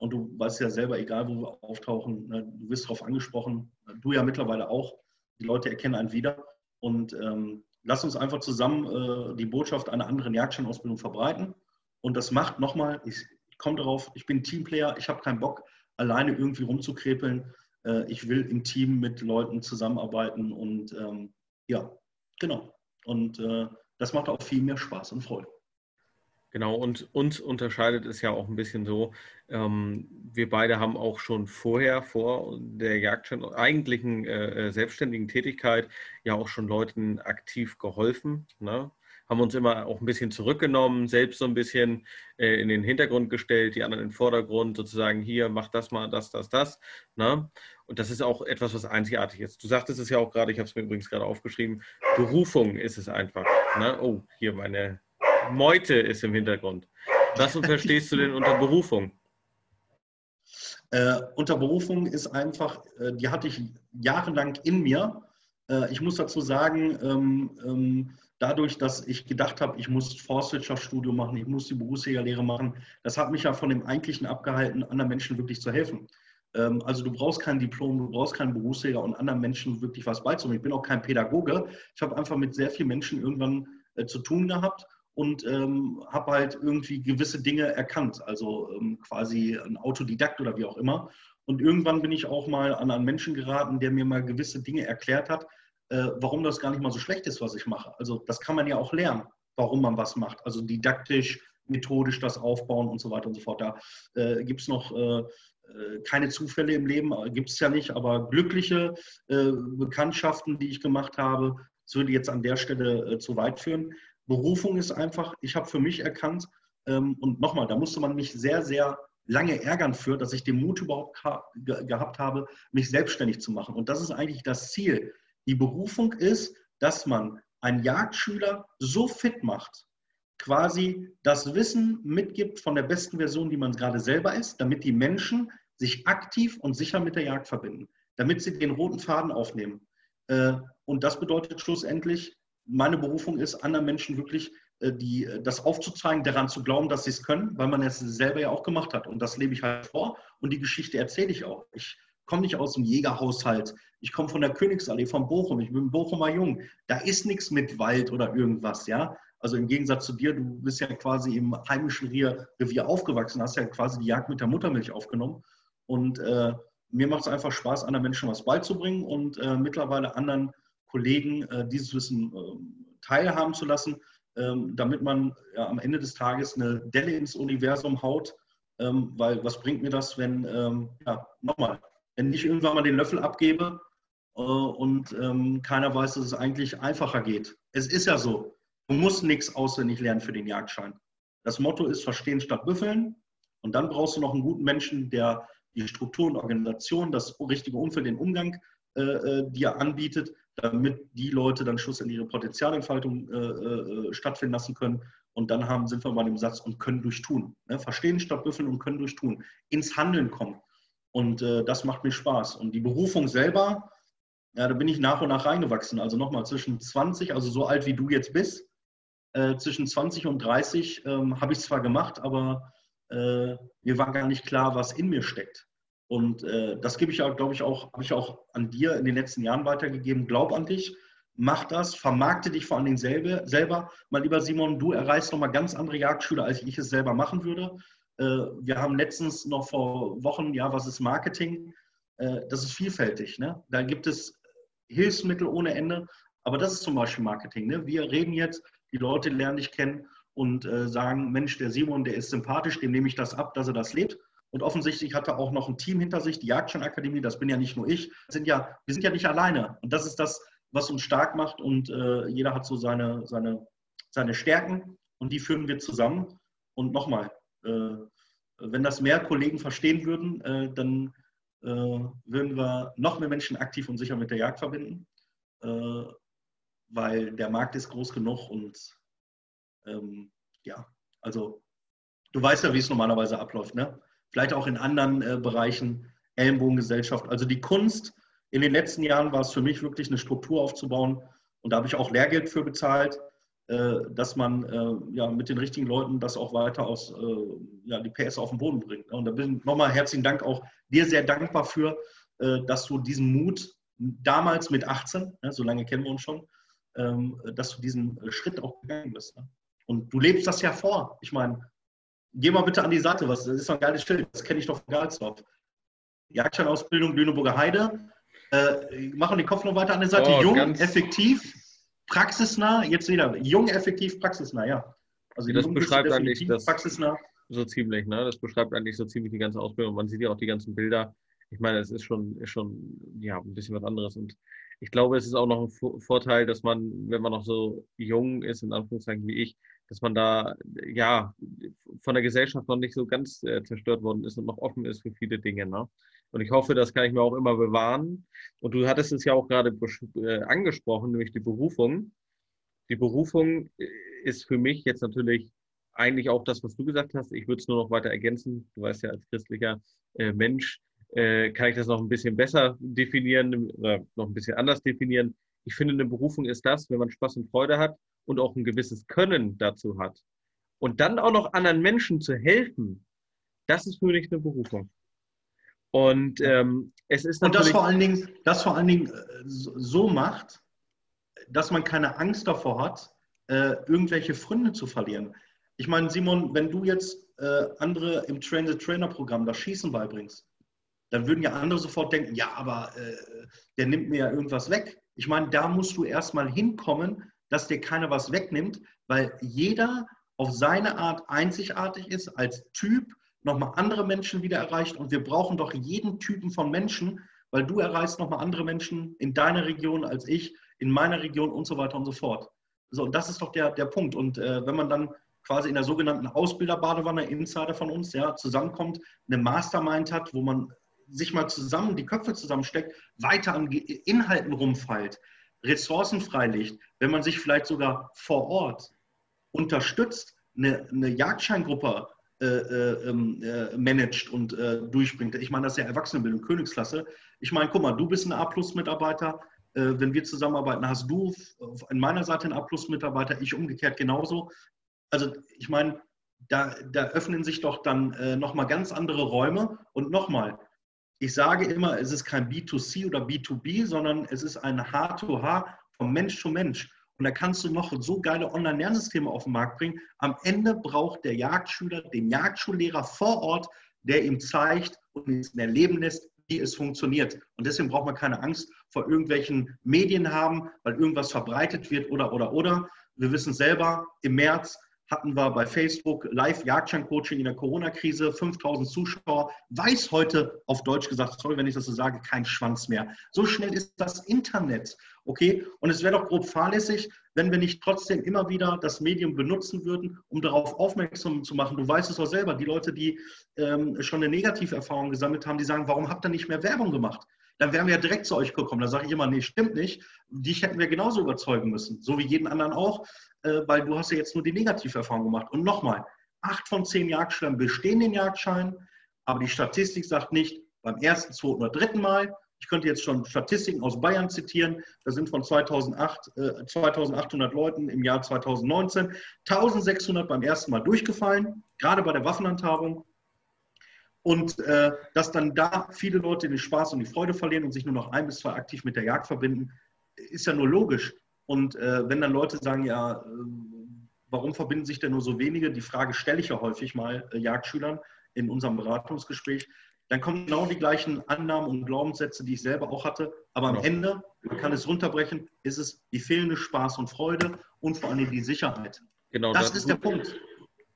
Und du weißt ja selber, egal wo wir auftauchen, ne, du wirst darauf angesprochen. Du ja mittlerweile auch. Die Leute erkennen einen wieder. Und ähm, lass uns einfach zusammen äh, die Botschaft einer anderen Jagdscheinausbildung verbreiten. Und das macht nochmal, ich, ich komme darauf, ich bin Teamplayer, ich habe keinen Bock, alleine irgendwie rumzukrepeln. Äh, ich will im Team mit Leuten zusammenarbeiten und ähm, ja, genau. Und äh, das macht auch viel mehr Spaß und Freude. Genau, und uns unterscheidet es ja auch ein bisschen so, ähm, wir beide haben auch schon vorher, vor der Jagdschein, eigentlichen äh, äh, selbstständigen Tätigkeit, ja auch schon Leuten aktiv geholfen. Ne? Haben uns immer auch ein bisschen zurückgenommen, selbst so ein bisschen äh, in den Hintergrund gestellt, die anderen in den Vordergrund, sozusagen hier, mach das mal, das, das, das. Ne? Und das ist auch etwas, was einzigartig ist. Du sagtest es ja auch gerade, ich habe es mir übrigens gerade aufgeschrieben, Berufung ist es einfach. Ne? Oh, hier meine Meute ist im Hintergrund. Was verstehst du denn unter Berufung? <laughs> Äh, unter Berufung ist einfach, äh, die hatte ich jahrelang in mir. Äh, ich muss dazu sagen, ähm, ähm, dadurch, dass ich gedacht habe, ich muss Forstwirtschaftsstudium machen, ich muss die Berufsjägerlehre machen, das hat mich ja von dem Eigentlichen abgehalten, anderen Menschen wirklich zu helfen. Ähm, also du brauchst kein Diplom, du brauchst keinen Berufsjäger und anderen Menschen wirklich was beizubringen. Ich bin auch kein Pädagoge. Ich habe einfach mit sehr vielen Menschen irgendwann äh, zu tun gehabt und ähm, habe halt irgendwie gewisse Dinge erkannt, also ähm, quasi ein Autodidakt oder wie auch immer. Und irgendwann bin ich auch mal an einen Menschen geraten, der mir mal gewisse Dinge erklärt hat, äh, warum das gar nicht mal so schlecht ist, was ich mache. Also das kann man ja auch lernen, warum man was macht. Also didaktisch, methodisch das aufbauen und so weiter und so fort. Da äh, gibt es noch äh, äh, keine Zufälle im Leben, äh, gibt es ja nicht, aber glückliche äh, Bekanntschaften, die ich gemacht habe, das würde jetzt an der Stelle zu weit führen. Berufung ist einfach, ich habe für mich erkannt, ähm, und nochmal, da musste man mich sehr, sehr lange ärgern für, dass ich den Mut überhaupt gehabt habe, mich selbstständig zu machen. Und das ist eigentlich das Ziel. Die Berufung ist, dass man einen Jagdschüler so fit macht, quasi das Wissen mitgibt von der besten Version, die man gerade selber ist, damit die Menschen sich aktiv und sicher mit der Jagd verbinden, damit sie den roten Faden aufnehmen. Äh, und das bedeutet schlussendlich, meine Berufung ist, anderen Menschen wirklich äh, die, äh, das aufzuzeigen, daran zu glauben, dass sie es können, weil man es selber ja auch gemacht hat. Und das lebe ich halt vor und die Geschichte erzähle ich auch. Ich komme nicht aus dem Jägerhaushalt. Ich komme von der Königsallee, von Bochum. Ich bin Bochumer Jung. Da ist nichts mit Wald oder irgendwas, ja. Also im Gegensatz zu dir, du bist ja quasi im heimischen Revier aufgewachsen, hast ja quasi die Jagd mit der Muttermilch aufgenommen. Und äh, mir macht es einfach Spaß, anderen Menschen was beizubringen und äh, mittlerweile anderen Kollegen äh, dieses Wissen ähm, teilhaben zu lassen, ähm, damit man ja, am Ende des Tages eine Delle ins Universum haut. Ähm, weil was bringt mir das, wenn, ja, nochmal, wenn ich irgendwann mal den Löffel abgebe äh, und keiner weiß, dass es eigentlich einfacher geht. Es ist ja so, du musst nichts auswendig lernen für den Jagdschein. Das Motto ist Verstehen statt Büffeln. Und dann brauchst du noch einen guten Menschen, der die Struktur und Organisation, das richtige Umfeld, den Umgang äh, äh dir anbietet, damit die Leute dann schlussendlich ihre Potenzialentfaltung äh, stattfinden lassen können. Und dann haben, sind wir bei dem Satz und können durch tun. Ne? Verstehen statt büffeln und können durch tun. Ins Handeln kommen. Und das macht mir Spaß. Und die Berufung selber, ja, da bin ich nach und nach reingewachsen. Also nochmal zwischen 20, also so alt wie du jetzt bist, äh, zwischen 20 und 30 ähm, habe ich zwar gemacht, aber äh, mir war gar nicht klar, was in mir steckt. Und äh, das gebe ich ja, glaube ich, auch, habe ich auch an dir in den letzten Jahren weitergegeben. Glaub an dich, mach das, vermarkte dich vor allen Dingen selber. selber. Mein lieber Simon, du erreichst nochmal ganz andere Jagdschüler, als ich es selber machen würde. Äh, wir haben letztens noch vor Wochen, ja, was ist Marketing? Äh, das ist vielfältig. Ne? Da gibt es Hilfsmittel ohne Ende. Aber das ist zum Beispiel Marketing. Ne? Wir reden jetzt, die Leute lernen dich kennen und äh, sagen, Mensch, der Simon, der ist sympathisch, dem nehme ich das ab, dass er das lebt. Und offensichtlich hat er auch noch ein Team hinter sich, die Jagdscheinakademie, das bin ja nicht nur ich. Sind ja, wir sind ja nicht alleine. Und das ist das, was uns stark macht. Und äh, jeder hat so seine, seine, seine Stärken und die führen wir zusammen. Und nochmal, äh, wenn das mehr Kollegen verstehen würden, äh, dann äh, würden wir noch mehr Menschen aktiv und sicher mit der Jagd verbinden. Äh, weil der Markt ist groß genug und ähm, ja, also du weißt ja, wie es normalerweise abläuft. Ne? Vielleicht auch in anderen äh, Bereichen Ellenbogengesellschaft. Also die Kunst, in den letzten Jahren war es für mich wirklich eine Struktur aufzubauen und da habe ich auch Lehrgeld für bezahlt, äh, dass man äh, ja, mit den richtigen Leuten das auch weiter aus, äh, ja, die PS auf den Boden bringt. Und da bin ich nochmal herzlichen Dank auch dir sehr dankbar für, äh, dass du diesen Mut damals mit 18, ne, so lange kennen wir uns schon, ähm, dass du diesen Schritt auch gegangen bist. Ne? Und du lebst das ja vor. Ich meine, Geh mal bitte an die Seite, was, das ist doch ein geiles Schild, das kenne ich doch von Galsdorf. Jagdscheinausbildung Lüneburger Heide. Äh, machen den Kopf noch weiter an der Seite. Oh, Jung, effektiv, praxisnah. Jetzt wieder. Jung, effektiv, praxisnah, ja. Also das beschreibt eigentlich das praxisnah. so ziemlich, ne? Das beschreibt eigentlich so ziemlich die ganze Ausbildung. Man sieht ja auch die ganzen Bilder. Ich meine, es ist schon, ist schon ja, ein bisschen was anderes. Und ich glaube, es ist auch noch ein Vorteil, dass man, wenn man noch so jung ist, in Anführungszeichen wie ich, dass man da ja von der Gesellschaft noch nicht so ganz äh, zerstört worden ist und noch offen ist für viele Dinge. Ne? Und ich hoffe, das kann ich mir auch immer bewahren. Und du hattest es ja auch gerade äh, angesprochen, nämlich die Berufung. Die Berufung äh, ist für mich jetzt natürlich eigentlich auch das, was du gesagt hast. Ich würde es nur noch weiter ergänzen. Du weißt ja, als christlicher äh, Mensch äh, kann ich das noch ein bisschen besser definieren oder noch ein bisschen anders definieren. Ich finde, eine Berufung ist das, wenn man Spaß und Freude hat und auch ein gewisses Können dazu hat. Und dann auch noch anderen Menschen zu helfen, das ist für mich eine Berufung. Und ähm, es ist und das vor allen Dingen, das vor allen Dingen äh, so macht, dass man keine Angst davor hat, äh, irgendwelche Fründe zu verlieren. Ich meine, Simon, wenn du jetzt äh, andere im Train-the-Trainer-Programm das Schießen beibringst, dann würden ja andere sofort denken, ja, aber äh, der nimmt mir ja irgendwas weg. Ich meine, da musst du erstmal hinkommen, dass dir keiner was wegnimmt, weil jeder auf seine Art einzigartig ist, als Typ nochmal andere Menschen wieder erreicht. Und wir brauchen doch jeden Typen von Menschen, weil du erreichst nochmal andere Menschen in deiner Region als ich, in meiner Region und so weiter und so fort. So, und das ist doch der, der Punkt. Und äh, wenn man dann quasi in der sogenannten Ausbilderbadewanne, Insider von uns, ja, zusammenkommt, eine Mastermind hat, wo man sich mal zusammen, die Köpfe zusammensteckt, weiter an Inhalten rumfeilt, Ressourcen freilegt, wenn man sich vielleicht sogar vor Ort unterstützt, eine, eine Jagdscheingruppe äh, äh, ähm, äh, managt und äh, durchbringt. Ich meine, das ist ja Erwachsenenbildung, Königsklasse. Ich meine, guck mal, du bist ein A-Plus-Mitarbeiter. Äh, wenn wir zusammenarbeiten, hast du an meiner Seite einen A-Plus-Mitarbeiter, ich umgekehrt genauso. Also ich meine, da, da öffnen sich doch dann äh, nochmal ganz andere Räume. Und nochmal, ich sage immer, es ist kein B2C oder B2B, sondern es ist ein H2H vom Mensch zu Mensch. Und da kannst du noch so geile Online-Lernsysteme auf den Markt bringen. Am Ende braucht der Jagdschüler den Jagdschullehrer vor Ort, der ihm zeigt und ihn erleben lässt, wie es funktioniert. Und deswegen braucht man keine Angst vor irgendwelchen Medien haben, weil irgendwas verbreitet wird oder, oder, oder. Wir wissen selber, im März hatten wir bei Facebook live Jagdschein-Coaching in der Corona-Krise, 5000 Zuschauer, weiß heute auf Deutsch gesagt, sorry, wenn ich das so sage, kein Schwanz mehr. So schnell ist das Internet, okay? Und es wäre doch grob fahrlässig, wenn wir nicht trotzdem immer wieder das Medium benutzen würden, um darauf aufmerksam zu machen. Du weißt es doch selber, die Leute, die ähm, schon eine Negativerfahrung gesammelt haben, die sagen, warum habt ihr nicht mehr Werbung gemacht? Dann wären wir ja direkt zu euch gekommen. Da sage ich immer, nee, stimmt nicht. Dich hätten wir genauso überzeugen müssen, so wie jeden anderen auch äh, weil du hast ja jetzt nur die Negativerfahrung gemacht. Und nochmal, acht von zehn Jagdscheinen bestehen den Jagdschein, aber die Statistik sagt nicht beim ersten, zweiten oder dritten Mal. Ich könnte jetzt schon Statistiken aus Bayern zitieren. Da sind von 2008, äh, 2800 Leuten im Jahr 2019 1600 beim ersten Mal durchgefallen, gerade bei der Waffenhandhabung. Und äh, dass dann da viele Leute den Spaß und die Freude verlieren und sich nur noch ein bis zwei aktiv mit der Jagd verbinden, ist ja nur logisch. Und äh, wenn dann Leute sagen, ja, äh, warum verbinden sich denn nur so wenige? Die Frage stelle ich ja häufig mal äh, Jagdschülern in unserem Beratungsgespräch. Dann kommen genau die gleichen Annahmen und Glaubenssätze, die ich selber auch hatte. Aber am. Ende, man kann es runterbrechen, ist es die fehlende Spaß und Freude und vor allem die Sicherheit. Genau, das, das ist der Punkt.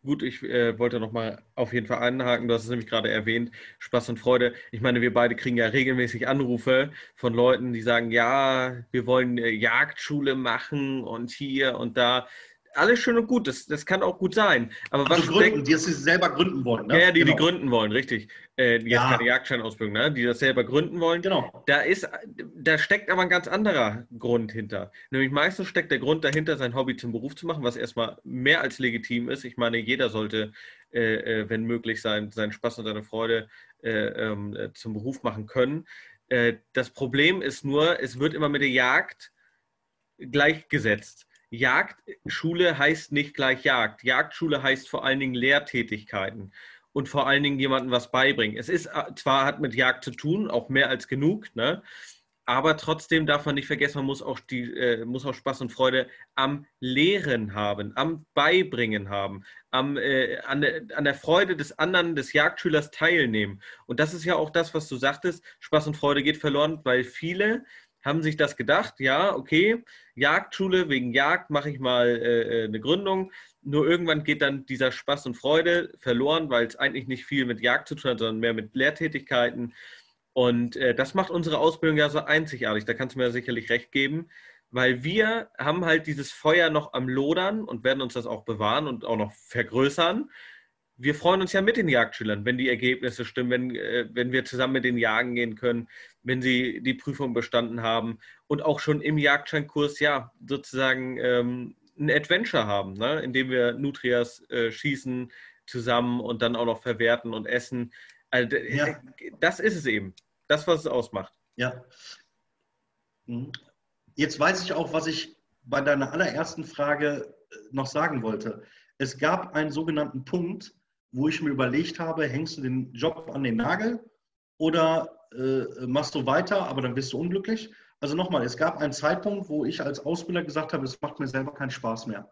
Gut, ich äh, wollte nochmal auf jeden Fall anhaken. Du hast es nämlich gerade erwähnt, Spaß und Freude. Ich meine, wir beide kriegen ja regelmäßig Anrufe von Leuten, die sagen, ja, wir wollen äh, Jagdschule machen und hier und da alles schön und gut, das, das kann auch gut sein. Aber was also gründen, die es selber gründen wollen. Ne? Ja, die, genau. die gründen wollen, richtig. Äh, jetzt ja. keine Jagdscheinausbildung, ne? die das selber gründen wollen. Genau. Da, ist, da steckt aber ein ganz anderer Grund hinter. Nämlich meistens steckt der Grund dahinter, sein Hobby zum Beruf zu machen, was erstmal mehr als legitim ist. Ich meine, jeder sollte, äh, äh wenn möglich, sein, seinen Spaß und seine Freude äh, ähm, äh, zum Beruf machen können. Das Problem ist nur, es wird immer mit der Jagd gleichgesetzt. Jagdschule heißt nicht gleich Jagd. Jagdschule heißt vor allen Dingen Lehrtätigkeiten und vor allen Dingen jemandem was beibringen. Es ist äh, zwar hat mit Jagd zu tun, auch mehr als genug, ne? Aber trotzdem darf man nicht vergessen, man muss auch, die, äh, muss auch Spaß und Freude am Lehren haben, am Beibringen haben, am, äh, an, der, an der Freude des anderen, des Jagdschülers teilnehmen. Und das ist ja auch das, was du sagtest, Spaß und Freude geht verloren, weil viele haben sich das gedacht, ja, okay, Jagdschule, wegen Jagd mache ich mal äh, äh, eine Gründung. Nur irgendwann geht dann dieser Spaß und Freude verloren, weil es eigentlich nicht viel mit Jagd zu tun hat, sondern mehr mit Lehrtätigkeiten. Und äh, das macht unsere Ausbildung ja so einzigartig. Da kannst du mir sicherlich recht geben, weil wir haben halt dieses Feuer noch am Lodern und werden uns das auch bewahren und auch noch vergrößern. Wir freuen uns ja mit den Jagdschülern, wenn die Ergebnisse stimmen, wenn, äh, wenn wir zusammen mit den Jagen gehen können, wenn sie die Prüfung bestanden haben und auch schon im Jagdscheinkurs ja sozusagen ähm, ein Adventure haben, ne? indem wir Nutrias äh, schießen zusammen und dann auch noch verwerten und essen. Also, ja. Das ist es eben. Das, was es ausmacht. Ja. Mhm. Jetzt weiß ich auch, was ich bei deiner allerersten Frage äh, noch sagen wollte. Es gab einen sogenannten Punkt, wo ich mir überlegt habe, hängst du den Job an den Nagel oder äh, machst du weiter, aber dann bist du unglücklich. Also nochmal, es gab einen Zeitpunkt, wo ich als Ausbilder gesagt habe, es macht mir selber keinen Spaß mehr.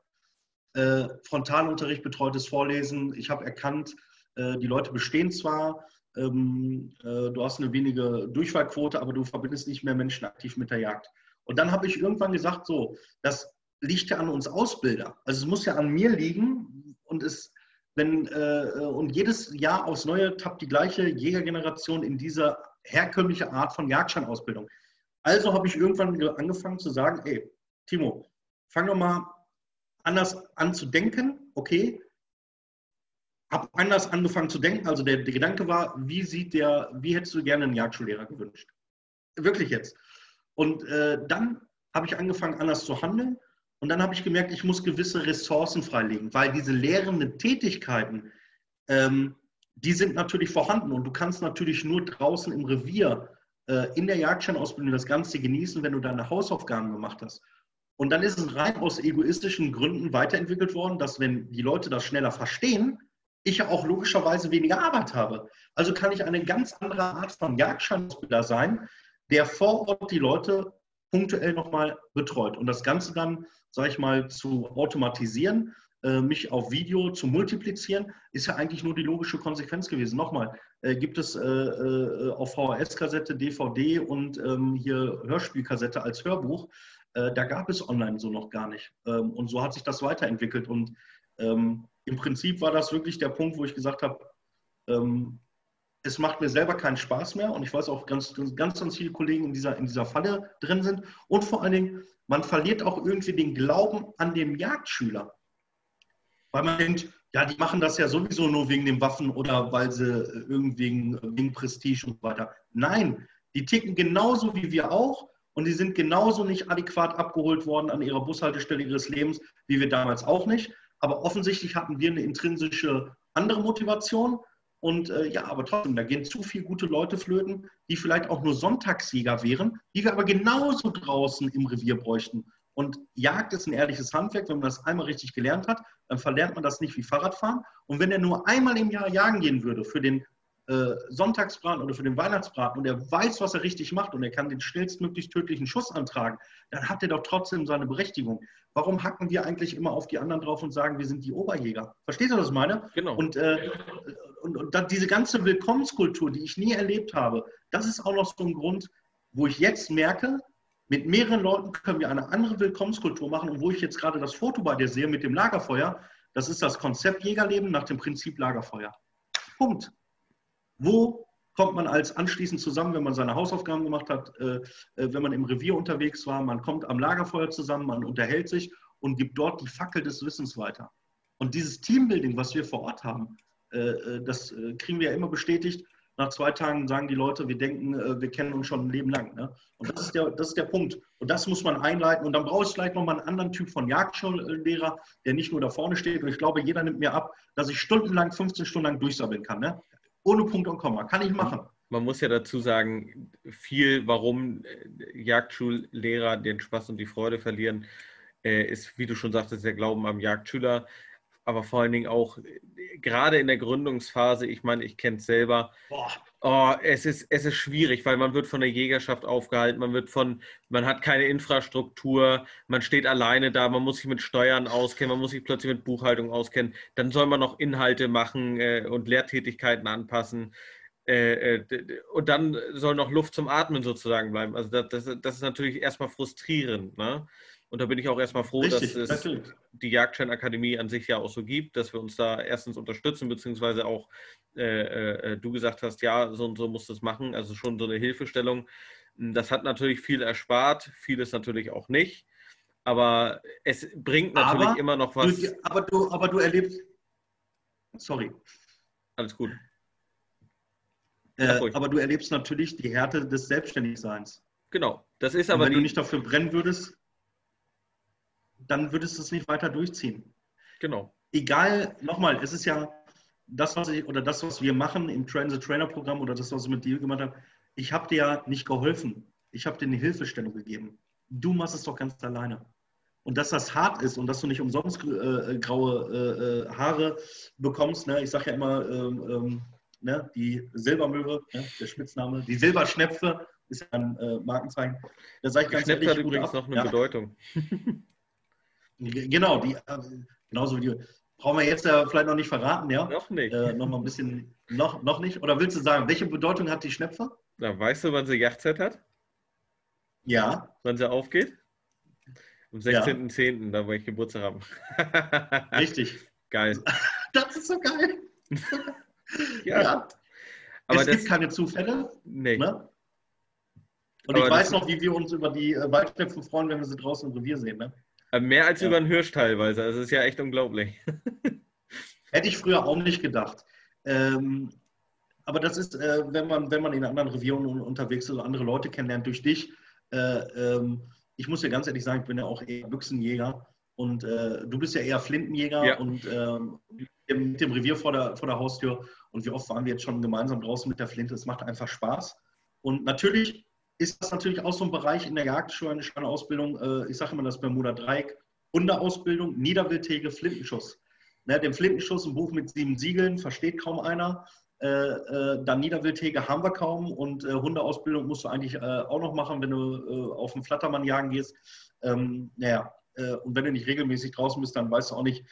Äh, Frontalunterricht, betreutes Vorlesen, ich habe erkannt, äh, die Leute bestehen zwar, ähm, äh, du hast eine wenige Durchfallquote, aber du verbindest nicht mehr Menschen aktiv mit der Jagd. Und dann habe ich irgendwann gesagt, so, das liegt ja an uns Ausbilder. Also es muss ja an mir liegen und es, wenn, äh, und jedes Jahr aufs Neue tappt die gleiche Jägergeneration in diese herkömmliche Art von Jagdscheinausbildung. Also habe ich irgendwann angefangen zu sagen, ey, Timo, fang doch mal anders an zu denken, okay, habe anders angefangen zu denken. Also der, der, Gedanke war, wie sieht der, wie hättest du gerne einen Jagdschullehrer gewünscht? Wirklich jetzt. Und äh, dann habe ich angefangen, anders zu handeln. Und dann habe ich gemerkt, ich muss gewisse Ressourcen freilegen, weil diese lehrenden Tätigkeiten, ähm, die sind natürlich vorhanden. Und du kannst natürlich nur draußen im Revier äh, in der Jagdscheinausbildung das Ganze genießen, wenn du deine Hausaufgaben gemacht hast. Und dann ist es rein aus egoistischen Gründen weiterentwickelt worden, dass wenn die Leute das schneller verstehen, ich ja auch logischerweise weniger Arbeit habe. Also kann ich eine ganz andere Art von Jagdscheinspieler sein, der vor Ort die Leute punktuell nochmal betreut. Und das Ganze dann, sage ich mal, zu automatisieren, äh, mich auf Video zu multiplizieren, ist ja eigentlich nur die logische Konsequenz gewesen. Nochmal, äh, gibt es äh, auf VHS-Kassette, DVD und ähm, hier Hörspielkassette als Hörbuch. Da gab es online so noch gar nicht. Ähm, und so hat sich das weiterentwickelt. Und ähm, im Prinzip war das wirklich der Punkt, wo ich gesagt habe, es macht mir selber keinen Spaß mehr und ich weiß auch, ganz, ganz, ganz viele Kollegen in dieser, in dieser Falle drin sind. Und vor allen Dingen, man verliert auch irgendwie den Glauben an den Jagdschüler. Weil man denkt, ja, die machen das ja sowieso nur wegen den Waffen oder weil sie irgendwie wegen, wegen Prestige und so weiter. Nein, die ticken genauso wie wir auch und die sind genauso nicht adäquat abgeholt worden an ihrer Bushaltestelle ihres Lebens, wie wir damals auch nicht. Aber offensichtlich hatten wir eine intrinsische andere Motivation. Und äh, ja, aber trotzdem, da gehen zu viele gute Leute flöten, die vielleicht auch nur Sonntagsjäger wären, die wir aber genauso draußen im Revier bräuchten. Und Jagd ist ein ehrliches Handwerk. Wenn man das einmal richtig gelernt hat, dann verlernt man das nicht wie Fahrradfahren. Und wenn er nur einmal im Jahr jagen gehen würde für den äh, Sonntagsbraten oder für den Weihnachtsbraten und er weiß, was er richtig macht und er kann den schnellstmöglich tödlichen Schuss antragen, dann hat er doch trotzdem seine Berechtigung. Warum hacken wir eigentlich immer auf die anderen drauf und sagen, wir sind die Oberjäger? Verstehst du, was ich meine? Genau. Und, äh, und, und dann diese ganze Willkommenskultur, die ich nie erlebt habe, das ist auch noch so ein Grund, wo ich jetzt merke, mit mehreren Leuten können wir eine andere Willkommenskultur machen und wo ich jetzt gerade das Foto bei dir sehe mit dem Lagerfeuer, das ist das Konzept Jägerleben nach dem Prinzip Lagerfeuer. Punkt. Wo kommt man als anschließend zusammen, wenn man seine Hausaufgaben gemacht hat, äh, äh, wenn man im Revier unterwegs war, man kommt am Lagerfeuer zusammen, man unterhält sich und gibt dort die Fackel des Wissens weiter. Und dieses Teambuilding, was wir vor Ort haben, das äh, kriegen wir ja immer bestätigt. Nach zwei Tagen sagen die Leute, wir denken, äh, wir kennen uns schon ein Leben lang. Ne? Und das ist, der, das ist der Punkt. Und das muss man einleiten. Und dann brauche ich vielleicht nochmal einen anderen Typ von Jagdschullehrer, der nicht nur da vorne steht. Und ich glaube, jeder nimmt mir ab, dass ich stundenlang, 15 Stunden lang durchsammeln kann. Ne? Ohne Punkt und Komma. Kann ich machen. Man muss ja dazu sagen, viel, warum äh, Jagdschullehrer den Spaß und die Freude verlieren, äh, ist, wie du schon sagtest, der Glauben am Jagdschüler. Aber vor allen Dingen auch gerade in der Gründungsphase, ich meine, ich kenne es selber. Oh, es ist, es ist schwierig, weil man wird von der Jägerschaft aufgehalten, man wird von, man hat keine Infrastruktur, man steht alleine da, man muss sich mit Steuern auskennen, man muss sich plötzlich mit Buchhaltung auskennen, dann soll man noch Inhalte machen äh, und Lehrtätigkeiten anpassen. Äh, äh, und dann soll noch Luft zum Atmen sozusagen bleiben. Also das, das, das ist natürlich erstmal frustrierend. Ne? Und da bin ich auch erstmal froh, Richtig, dass es natürlich. die Jagdschein-Akademie an sich ja auch so gibt, dass wir uns da erstens unterstützen, beziehungsweise auch äh, äh, du gesagt hast, ja, so und so musst du es machen, also schon so eine Hilfestellung. Das hat natürlich viel erspart, vieles natürlich auch nicht, aber es bringt natürlich aber immer noch was. Du, aber, du, aber du erlebst, sorry. Alles gut. Äh, aber du erlebst natürlich die Härte des Selbstständigseins. Genau, das ist aber. Und wenn du nicht dafür brennen würdest, dann würdest du es nicht weiter durchziehen. Genau. Egal, nochmal, es ist ja das, was ich oder das, was wir machen im Train the Trainer Programm oder das, was ich mit dir gemacht habe. Ich habe dir ja nicht geholfen. Ich habe dir eine Hilfestellung gegeben. Du machst es doch ganz alleine. Und dass das hart ist und dass du nicht umsonst äh, graue äh, Haare bekommst, ne? ich sage ja immer, ähm, ähm, ne? die Silbermöwe, ne? der Spitzname, die Silberschnepfe ist ja ein äh, Markenzeichen. Da sage ich ganz ehrlich, hat übrigens ab. noch eine ja. Bedeutung. <laughs> Genau, die, äh, genauso wie die. Brauchen wir jetzt ja vielleicht noch nicht verraten, ja? Noch nicht. Äh, noch mal ein bisschen, noch, noch nicht. Oder willst du sagen, welche Bedeutung hat die Schnepfer? Na, weißt du, wann sie Jachtzeit hat? Ja. Wann sie aufgeht? Am 16.10., ja. da wo ich Geburtstag habe. <laughs> Richtig. Geil. <laughs> Das ist so geil. <laughs> ja. ja. Aber es gibt keine Zufälle. Nee. Ne? Und Aber ich weiß noch, wie wir uns über die äh, Waldschnepfen freuen, wenn wir sie draußen im Revier sehen. Ne? Äh, mehr als ja. über einen Hirsch teilweise. Das ist ja echt unglaublich. <laughs> Hätte ich früher auch nicht gedacht. Ähm, aber das ist, äh, wenn, man, wenn man in anderen Regionen unterwegs ist oder andere Leute kennenlernt, durch dich. Äh, ähm, ich muss dir ganz ehrlich sagen, ich bin ja auch eher Büchsenjäger und äh, du bist ja eher Flintenjäger ja. und ähm, mit dem Revier vor der, vor der Haustür. Und wie oft waren wir jetzt schon gemeinsam draußen mit der Flinte? Es macht einfach Spaß. Und natürlich ist das natürlich auch so ein Bereich in der Jagdschweine-Ausbildung. Äh, ich sage immer das Bermuda-Dreieck. Hunderausbildung, Niederwildhege, Flintenschuss. Ne, den Flintenschuss, ein Buch mit sieben Siegeln, versteht kaum einer. Äh, äh, dann Niederwildhege haben wir kaum und äh, Hundeausbildung musst du eigentlich äh, auch noch machen, wenn du äh, auf den Flattermann jagen gehst. Ähm, naja, äh, und wenn du nicht regelmäßig draußen bist, dann weißt du auch nicht,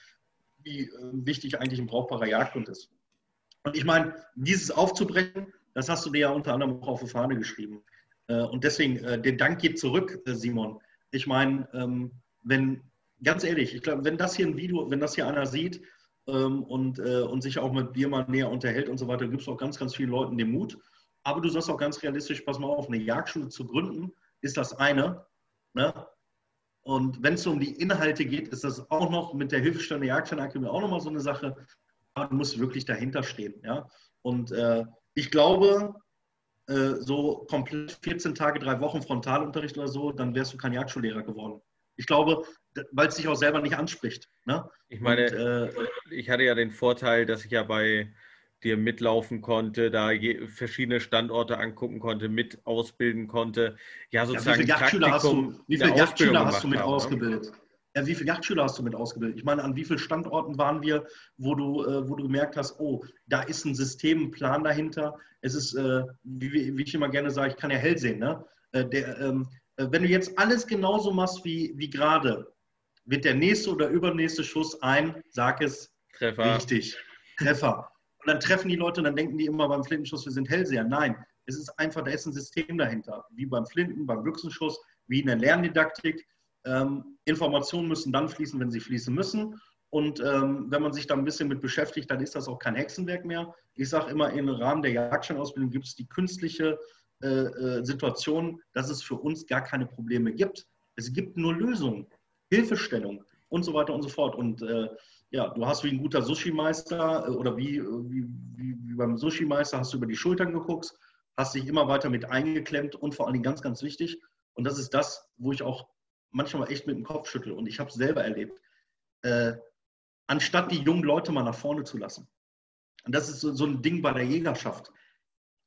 wie wichtig eigentlich ein brauchbarer Jagdhund ist. Und ich meine, dieses aufzubrechen, das hast du dir ja unter anderem auch auf die Fahne geschrieben. Äh, und deswegen, äh, der Dank geht zurück, äh, Simon. Ich meine, ähm, wenn, ganz ehrlich, ich glaube, wenn das hier ein Video, wenn das hier einer sieht ähm, und, und sich auch mit dir mal näher unterhält und so weiter, gibt es auch ganz, ganz vielen Leuten den Mut. Aber du sagst auch ganz realistisch, pass mal auf, eine Jagdschule zu gründen, ist das eine. Ne? Und wenn es um die Inhalte geht, ist das auch noch mit der Hilfestellung der Jagdscheinakademie auch nochmal so eine Sache. Aber du musst wirklich dahinter stehen. Ja? Und äh, ich glaube, äh, so komplett 14 Tage, drei Wochen Frontalunterricht oder so, dann wärst du kein Jagdschullehrer geworden. Ich glaube, weil es dich auch selber nicht anspricht. Ne? Ich meine, Und, äh, ich hatte ja den Vorteil, dass ich ja bei dir mitlaufen konnte, da je, verschiedene Standorte angucken konnte, mit ausbilden konnte. Ja, sozusagen ja, wie viele Jagdschüler hast du, wie viele Jagdschüler hast du mit haben, ne? ausgebildet? Ja, wie viele Jagdschüler hast du mit ausgebildet? Ich meine, an wie vielen Standorten waren wir, wo du, äh, wo du gemerkt hast, oh, da ist ein System, ein Plan dahinter. Es ist, äh, wie, wie, ich immer gerne sage, ich kann ja hell sehen. Ne? Äh, der, ähm, äh, wenn du jetzt alles genauso machst wie, wie gerade, wird der nächste oder übernächste Schuss ein, sag es, Treffer. richtig, Treffer. Und dann treffen die Leute und dann denken die immer beim Flintenschuss, wir sind Hellseher. Nein, es ist einfach, da ist ein System dahinter, wie beim Flinten, beim Büchsenschuss, wie in der Lerndidaktik. Ähm, Informationen müssen dann fließen, wenn sie fließen müssen. Und ähm, wenn man sich da ein bisschen mit beschäftigt, dann ist das auch kein Hexenwerk mehr. Ich sage immer, im Rahmen der Jagdscheinausbildung gibt es die künstliche äh, äh, Situation, dass es für uns gar keine Probleme gibt. Es gibt nur Lösungen, Hilfestellung und so weiter und so fort. Und äh, ja, du hast wie ein guter Sushi-Meister äh, oder wie, wie, wie, wie beim Sushi-Meister hast du über die Schultern geguckt, hast dich immer weiter mit eingeklemmt und vor allen Dingen ganz, ganz wichtig, und das ist das, wo ich auch manchmal echt mit dem Kopf schüttel und ich habe es selber erlebt, äh, anstatt die jungen Leute mal nach vorne zu lassen. Und das ist so, so ein Ding bei der Jägerschaft.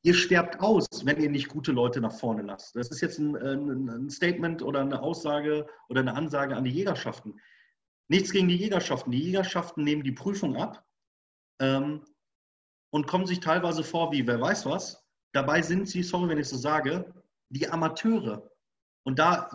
Ihr sterbt aus, wenn ihr nicht gute Leute nach vorne lasst. Das ist jetzt ein, ein, Statement oder eine Aussage oder eine Ansage an die Jägerschaften. Nichts gegen die Jägerschaften. Die Jägerschaften nehmen die Prüfung ab ähm, und kommen sich teilweise vor wie, wer weiß was. Dabei sind sie, sorry, wenn ich so sage, die Amateure. Und da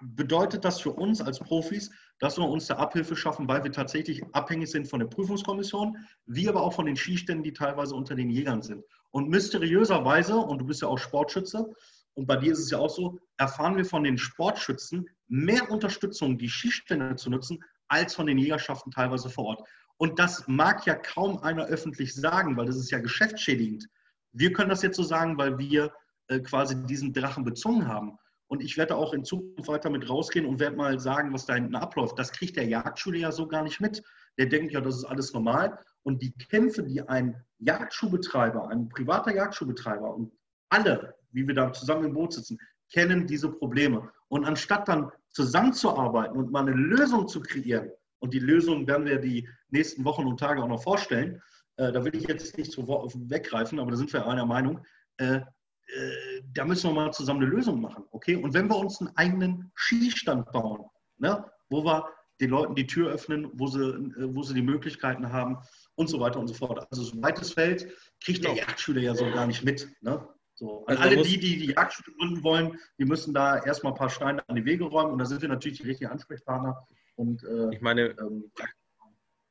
bedeutet das für uns als Profis, dass wir uns da Abhilfe schaffen, weil wir tatsächlich abhängig sind von der Prüfungskommission, wie aber auch von den Skiständen, die teilweise unter den Jägern sind. Und mysteriöserweise, und du bist ja auch Sportschütze, und bei dir ist es ja auch so, erfahren wir von den Sportschützen mehr Unterstützung, die Skistände zu nutzen, als von den Jägerschaften teilweise vor Ort. Und das mag ja kaum einer öffentlich sagen, weil das ist ja geschäftsschädigend. Wir können das jetzt so sagen, weil wir äh, quasi diesen Drachen bezwungen haben. Und ich werde auch in Zukunft weiter mit rausgehen und werde mal sagen, was da hinten abläuft. Das kriegt der Jagdschule ja so gar nicht mit. Der denkt ja, das ist alles normal. Und die Kämpfe, die ein Jagdschuhbetreiber, ein privater Jagdschuhbetreiber und alle, wie wir da zusammen im Boot sitzen, kennen diese Probleme. Und anstatt dann zusammenzuarbeiten und mal eine Lösung zu kreieren, und die Lösung werden wir die nächsten Wochen und Tage auch noch vorstellen, äh, da will ich jetzt nicht so weggreifen, aber da sind wir einer Meinung, äh, äh, da müssen wir mal zusammen eine Lösung machen. Okay? Und wenn wir uns einen eigenen Skistand bauen, ne, wo wir den Leuten die Tür öffnen, wo sie, äh, wo sie die Möglichkeiten haben und so weiter und so fort. Also so ein weites Feld kriegt der genau. Jagdschüler ja so gar nicht mit. Ne? So. Also alle die, die die Jagdschule gründen wollen, die müssen da erstmal ein paar Steine an die Wege räumen und da sind wir natürlich die richtigen Ansprechpartner. Und, äh, ich meine, ähm,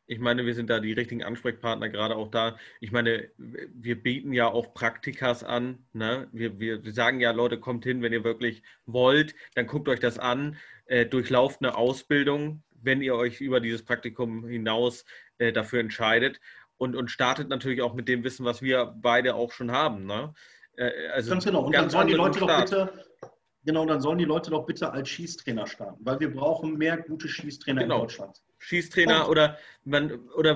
ich meine, wir sind da die richtigen Ansprechpartner, gerade auch da. Ich meine, wir bieten ja auch Praktikas an. Ne? Wir, wir, wir sagen ja, Leute, kommt hin, wenn ihr wirklich wollt, dann guckt euch das an, äh, durchlauft eine Ausbildung, wenn ihr euch über dieses Praktikum hinaus äh, dafür entscheidet und, und startet natürlich auch mit dem Wissen, was wir beide auch schon haben. Ne? Äh, also ganz genau. Und ganz dann sollen die Leute doch bitte Genau, dann sollen die Leute doch bitte als Schießtrainer starten, weil wir brauchen mehr gute Schießtrainer genau. in Deutschland. Schießtrainer oder man, oder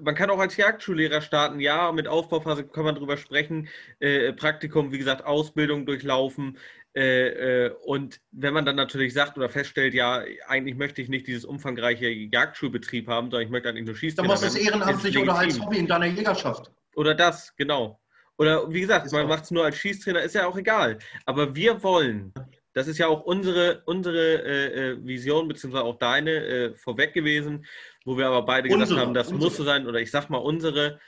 man kann auch als Jagdschullehrer starten, ja, mit Aufbauphase kann man drüber sprechen, äh, Praktikum, wie gesagt, Ausbildung durchlaufen. Äh, äh, und wenn man dann natürlich sagt oder feststellt, ja, eigentlich möchte ich nicht dieses umfangreiche Jagdschulbetrieb haben, sondern ich möchte eigentlich nur Schießtrainer. Dann machst du es ehrenamtlich oder als Hobby in deiner Jägerschaft. Oder das, genau. Oder wie gesagt, man macht es nur als Schießtrainer, ist ja auch egal. Aber wir wollen, das ist ja auch unsere, unsere äh, äh Vision, beziehungsweise auch deine äh, vorweg gewesen, wo wir aber beide unsere, gesagt haben, das unsere. muss so sein, oder ich sag mal unsere.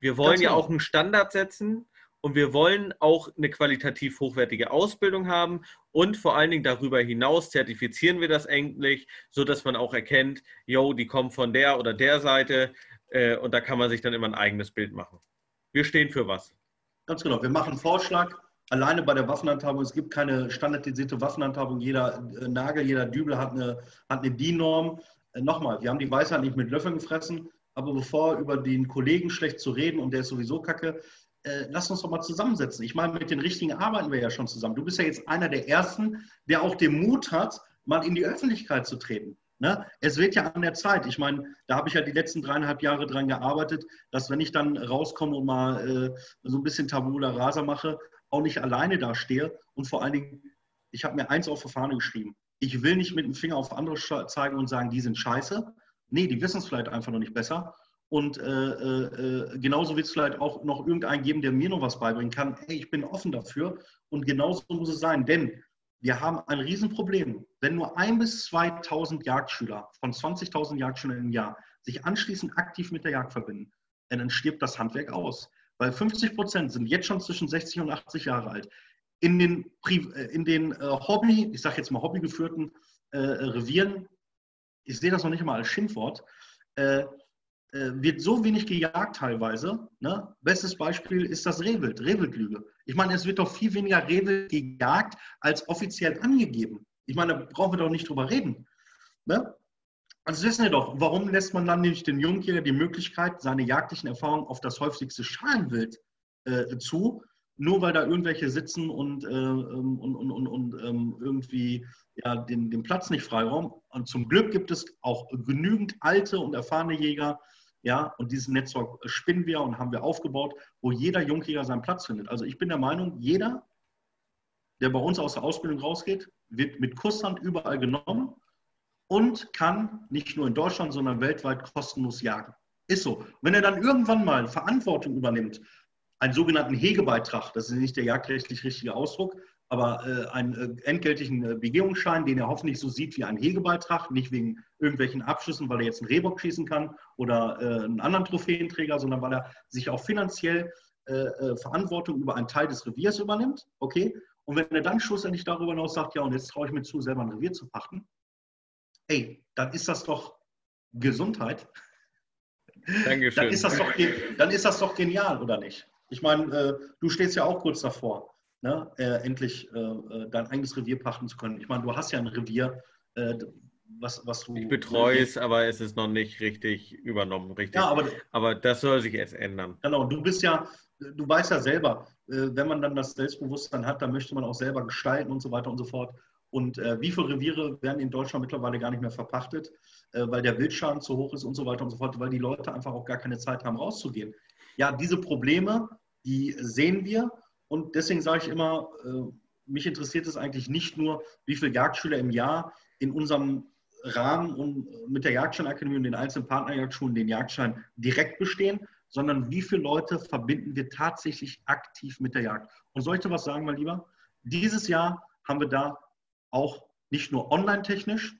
Wir wollen ja genau. auch einen Standard setzen und wir wollen auch eine qualitativ hochwertige Ausbildung haben und vor allen Dingen darüber hinaus zertifizieren wir das endlich, sodass man auch erkennt, yo, die kommen von der oder der Seite äh, und da kann man sich dann immer ein eigenes Bild machen. Wir stehen für was. Ganz genau. Wir machen einen Vorschlag. Alleine bei der Waffenhandhabung, es gibt keine standardisierte Waffenhandhabung. Jeder äh, Nagel, jeder Dübel hat eine, hat eine DIN-Norm. Äh, nochmal, wir haben die Weisheit nicht mit Löffeln gefressen, aber bevor über den Kollegen schlecht zu reden und der ist sowieso kacke, äh, lass uns doch mal zusammensetzen. Ich meine, mit den Richtigen arbeiten wir ja schon zusammen. Du bist ja jetzt einer der Ersten, der auch den Mut hat, mal in die Öffentlichkeit zu treten. Ne? Es wird ja an der Zeit. Ich meine, da habe ich ja die letzten dreieinhalb Jahre dran gearbeitet, dass wenn ich dann rauskomme und mal äh, so ein bisschen Tabula Rasa mache, auch nicht alleine da stehe. Und vor allen Dingen, ich habe mir eins auf Fahne geschrieben. Ich will nicht mit dem Finger auf andere zeigen und sagen, die sind scheiße. Nee, die wissen es vielleicht einfach noch nicht besser. Und äh, äh, äh genauso wird es vielleicht auch noch irgendeinen geben, der mir noch was beibringen kann. Hey, ich bin offen dafür. Und genauso muss es sein. Denn wir haben ein Riesenproblem. Wenn nur ein bis 2.000 Jagdschüler von 20.000 Jagdschülern im Jahr sich anschließend aktiv mit der Jagd verbinden, dann stirbt das Handwerk aus. Weil 50 Prozent sind jetzt schon zwischen 60 und 80 Jahre alt. In den, äh, in den äh, Hobby, ich sage jetzt mal hobbygeführten äh, Revieren, ich sehe das noch nicht mal als Schimpfwort, äh, äh, wird so wenig gejagt teilweise. Ne? Bestes Beispiel ist das Rehwild, Rehwildlüge. Ich meine, es wird doch viel weniger Rehwild gejagt als offiziell angegeben. Ich meine, da brauchen wir doch nicht drüber reden. Ne? Also wissen wir doch, warum lässt man dann nicht den Jungjäger die Möglichkeit, seine jagdlichen Erfahrungen auf das häufigste Schalenwild äh, zu, nur weil da irgendwelche sitzen und, äh, ähm, und, und, und, und ähm, irgendwie ja, den, den Platz nicht freiräumen. Und zum Glück gibt es auch genügend alte und erfahrene Jäger, ja, und dieses Netzwerk spinnen wir und haben wir aufgebaut, wo jeder Jungjäger seinen Platz findet. Also ich bin der Meinung, jeder, der bei uns aus der Ausbildung rausgeht, wird mit Kusshand überall genommen und kann nicht nur in Deutschland, sondern weltweit kostenlos jagen. Ist so. Wenn er dann irgendwann mal Verantwortung übernimmt, einen sogenannten Hegebeitrag, das ist nicht der jagdrechtlich richtige Ausdruck, aber äh, einen äh, entgeltlichen äh, Begehungsschein, den er hoffentlich so sieht wie ein Hegebeitrag, nicht wegen irgendwelchen Abschlüssen, weil er jetzt einen Rehbock schießen kann oder äh, einen anderen Trophäenträger, sondern weil er sich auch finanziell äh, äh, Verantwortung über einen Teil des Reviers übernimmt. Okay? Und wenn er dann schlussendlich darüber hinaus sagt, ja, und jetzt traue ich mir zu, selber ein Revier zu pachten, ey, dann ist das doch Gesundheit. Dankeschön. Dann ist das doch, dann ist das doch genial, oder nicht? Ich meine, du stehst ja auch kurz davor ne, äh, endlich äh, äh, dein eigenes Revier pachten zu können. Ich meine, du hast ja ein Revier, äh, was, was du. Ich betreue es, aber es ist noch nicht richtig übernommen, richtig. Ja, aber, aber das soll sich jetzt ändern. Genau, du bist ja, du weißt ja selber, äh, wenn man dann das Selbstbewusstsein hat, dann möchte man auch selber gestalten und so weiter und so fort. Und äh, wie viele Reviere werden in Deutschland mittlerweile gar nicht mehr verpachtet, äh, weil der Wildschaden zu hoch ist und so weiter und so fort, weil die Leute einfach auch gar keine Zeit haben, rauszugehen. Ja, diese Probleme, die sehen wir und deswegen sage ich immer, äh, mich interessiert es eigentlich nicht nur, wie viele Jagdschüler im Jahr in unserem Rahmen und mit der Jagdscheinakademie und den einzelnen Partnerjagdschulen den Jagdschein direkt bestehen, sondern wie viele Leute verbinden wir tatsächlich aktiv mit der Jagd. Und soll ich dir was sagen, mein Lieber? Dieses Jahr haben wir da auch nicht nur online-technisch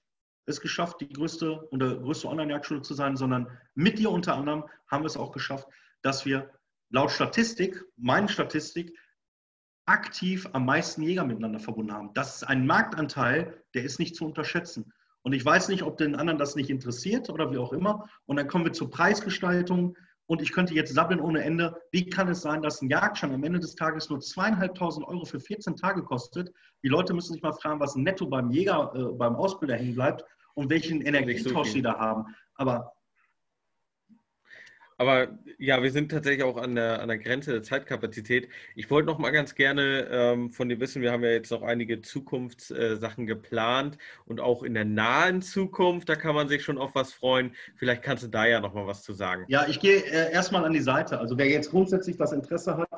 es geschafft, die größte oder größte Online-Jagdschule zu sein, sondern mit dir unter anderem haben wir es auch geschafft, dass wir laut Statistik, meine Statistik, aktiv am meisten Jäger miteinander verbunden haben. Das ist ein Marktanteil, der ist nicht zu unterschätzen. Und ich weiß nicht, ob den anderen das nicht interessiert oder wie auch immer. Und dann kommen wir zur Preisgestaltung. Und ich könnte jetzt sabbeln ohne Ende. Wie kann es sein, dass ein Jagdschein am Ende des Tages nur zweieinhalbtausend Euro für 14 Tage kostet? Die Leute müssen sich mal fragen, was netto beim Jäger, äh, beim Ausbilder hängen bleibt und welchen Energietausch so sie da haben. Aber aber ja, wir sind tatsächlich auch an der, an der Grenze der Zeitkapazität. Ich wollte noch mal ganz gerne ähm, von dir wissen, wir haben ja jetzt noch einige Zukunftssachen äh, geplant und auch in der nahen Zukunft, da kann man sich schon auf was freuen. Vielleicht kannst du da ja noch mal was zu sagen. Ja, ich gehe äh, erstmal an die Seite. Also wer jetzt grundsätzlich das Interesse hat,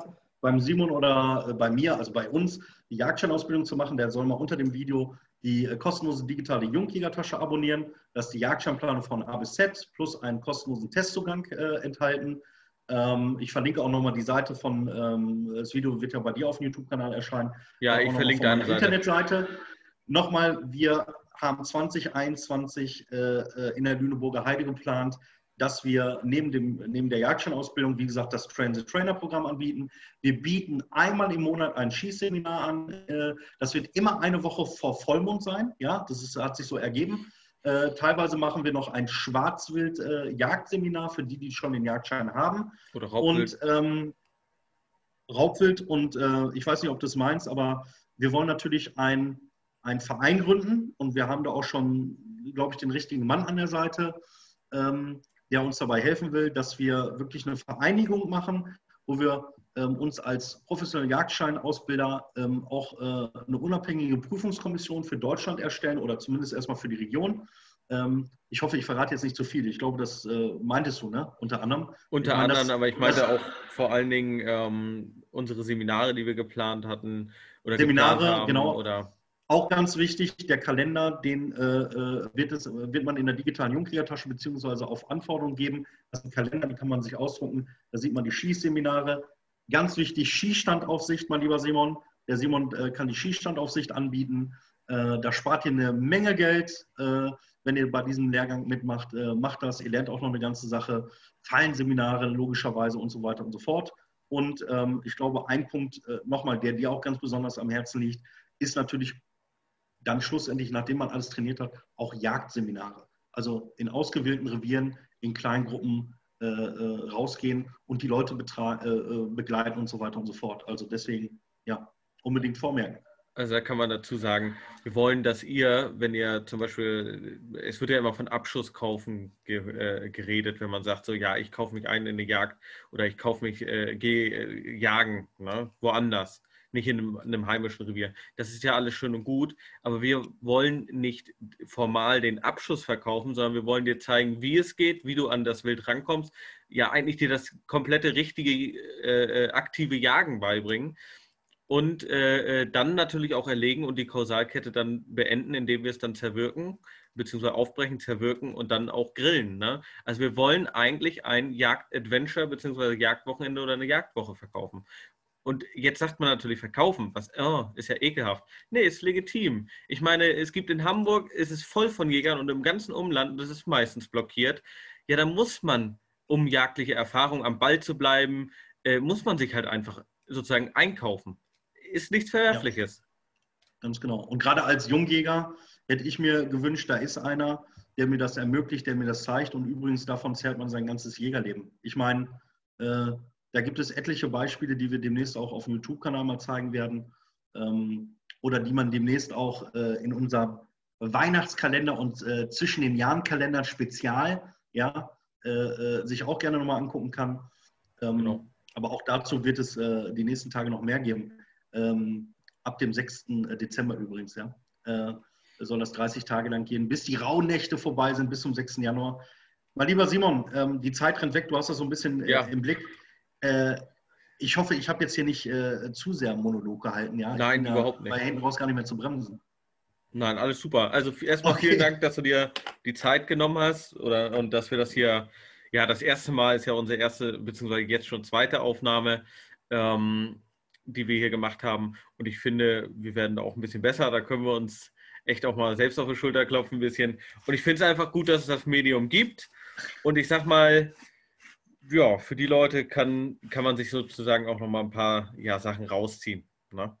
beim Simon oder äh, bei mir, also bei uns, die Jagdscheinausbildung zu machen, der soll mal unter dem Video die äh, kostenlose digitale Jungjägertasche abonnieren. Da ist die Jagdscheinplanung von A bis Z plus einen kostenlosen Testzugang äh, enthalten. Ähm, ich verlinke auch nochmal die Seite von, ähm, das Video wird ja bei dir auf dem YouTube-Kanal erscheinen. Ja, ich verlinke deine Internetseite. Nochmal, wir haben 2021 äh, äh, in der Lüneburger Heide geplant, dass wir neben, dem, neben der Jagdscheinausbildung, wie gesagt, das Transit-Trainer-Programm anbieten. Wir bieten einmal im Monat ein Schießseminar an. Äh, das wird immer eine Woche vor Vollmond sein. Ja, das ist, hat sich so ergeben. Äh, teilweise machen wir noch ein Schwarzwild-Jagdseminar für die, die schon den Jagdschein haben. Oder Raubwild. Und, ähm, Raubwild und äh, ich weiß nicht, ob du es meinst, aber wir wollen natürlich ein, ein Verein gründen und wir haben da auch schon, glaube ich, den richtigen Mann an der Seite. Ähm, der uns dabei helfen will, dass wir wirklich eine Vereinigung machen, wo wir ähm, uns als professionelle Jagdscheinausbilder ähm, auch äh, eine unabhängige Prüfungskommission für Deutschland erstellen oder zumindest erstmal für die Region. Ähm, ich hoffe, ich verrate jetzt nicht zu viel. Ich glaube, das äh, meintest du, ne? Unter anderem. Unter meine, anderem, das, aber ich meinte auch vor allen Dingen ähm, unsere Seminare, die wir geplant hatten. Oder Seminare, haben, genau. Oder auch ganz wichtig, der Kalender, den äh, äh, wird, es, wird man in der digitalen Jungkriegertasche beziehungsweise auf Anforderung geben. Das ist ein Kalender, den kann man sich ausdrucken. Da sieht man die Schießseminare. Ganz wichtig, Skistandaufsicht, mein lieber Simon. Der Simon äh, kann die Skistandaufsicht anbieten. Äh, da spart ihr eine Menge Geld, äh, wenn ihr bei diesem Lehrgang mitmacht. Äh, macht das. Ihr lernt auch noch eine ganze Sache. Fallenseminare logischerweise und so weiter und so fort. Und ähm, ich glaube, ein Punkt nochmal, der dir auch ganz besonders am Herzen liegt, ist natürlich dann schlussendlich, nachdem man alles trainiert hat, auch Jagdseminare. Also in ausgewählten Revieren, in kleinen Gruppen äh, äh, rausgehen und die Leute äh, äh, begleiten und so weiter und so fort. Also deswegen, ja, unbedingt vormerken. Also da kann man dazu sagen, wir wollen, dass ihr, wenn ihr zum Beispiel, es wird ja immer von Abschuss kaufen ge, äh, geredet, wenn man sagt, so ja, ich kaufe mich ein in eine Jagd oder ich kaufe mich, äh, gehe äh, jagen, ne, woanders nicht in einem, in einem, heimischen Revier. Das ist ja alles schön und gut, aber wir wollen nicht formal den Abschuss verkaufen, sondern wir wollen dir zeigen, wie es geht, wie du an das Wild rankommst. Ja, eigentlich dir das komplette richtige äh, äh aktive Jagen beibringen und äh, äh, dann natürlich auch erlegen und die Kausalkette dann beenden, indem wir es dann zerwirken, beziehungsweise aufbrechen, zerwirken und dann auch grillen. Ne? Also wir wollen eigentlich ein Jagd-Adventure beziehungsweise Jagdwochenende oder eine Jagdwoche verkaufen. Und jetzt sagt man natürlich verkaufen, was oh, ist ja ekelhaft. Nee, ist legitim. Ich meine, es gibt in Hamburg, ist es voll von Jägern und im ganzen Umland, das ist meistens blockiert. Ja, da muss man, um jagdliche Erfahrung am Ball zu bleiben, äh, muss man sich halt einfach sozusagen einkaufen. Ist nichts Verwerfliches. Ja, ganz genau. Und gerade als Jungjäger hätte ich mir gewünscht, da ist einer, der mir das ermöglicht, der mir das zeigt. Und übrigens davon zehrt man sein ganzes Jägerleben. Ich meine, äh, da gibt es etliche Beispiele, die wir demnächst auch auf dem YouTube-Kanal mal zeigen werden ähm, oder die man demnächst auch äh, in unserem Weihnachtskalender und äh, zwischen den Jahren Kalender Spezial ja, äh, äh sich auch gerne nochmal angucken kann. Ähm, genau. Aber auch dazu wird es äh, die nächsten Tage noch mehr geben. Ähm, ab dem 6. Dezember übrigens, ja. Äh, soll das 30 Tage lang gehen, bis die Rauhnächte vorbei sind, bis zum 6. Januar. Mein lieber Simon, ähm, die Zeit rennt weg, du hast das so ein bisschen ja. im Blick. Äh, ich hoffe, ich habe jetzt hier nicht äh, zu sehr Monolog gehalten. Ja? Nein, überhaupt nicht. Bei hinten raus gar nicht mehr zu bremsen. Nein, alles super. Also erstmal okay. vielen Dank, dass du dir die Zeit genommen hast oder, und dass wir das hier, ja, das erste Mal ist ja unsere erste, beziehungsweise jetzt schon zweite Aufnahme, ähm, die wir hier gemacht haben. Und ich finde, wir werden da auch ein bisschen besser. Da können wir uns echt auch mal selbst auf die Schulter klopfen ein bisschen. Und ich finde es einfach gut, dass es das Medium gibt. Und ich sag mal, ja, für die Leute kann, kann man sich sozusagen auch nochmal ein paar ja, Sachen rausziehen. Ne?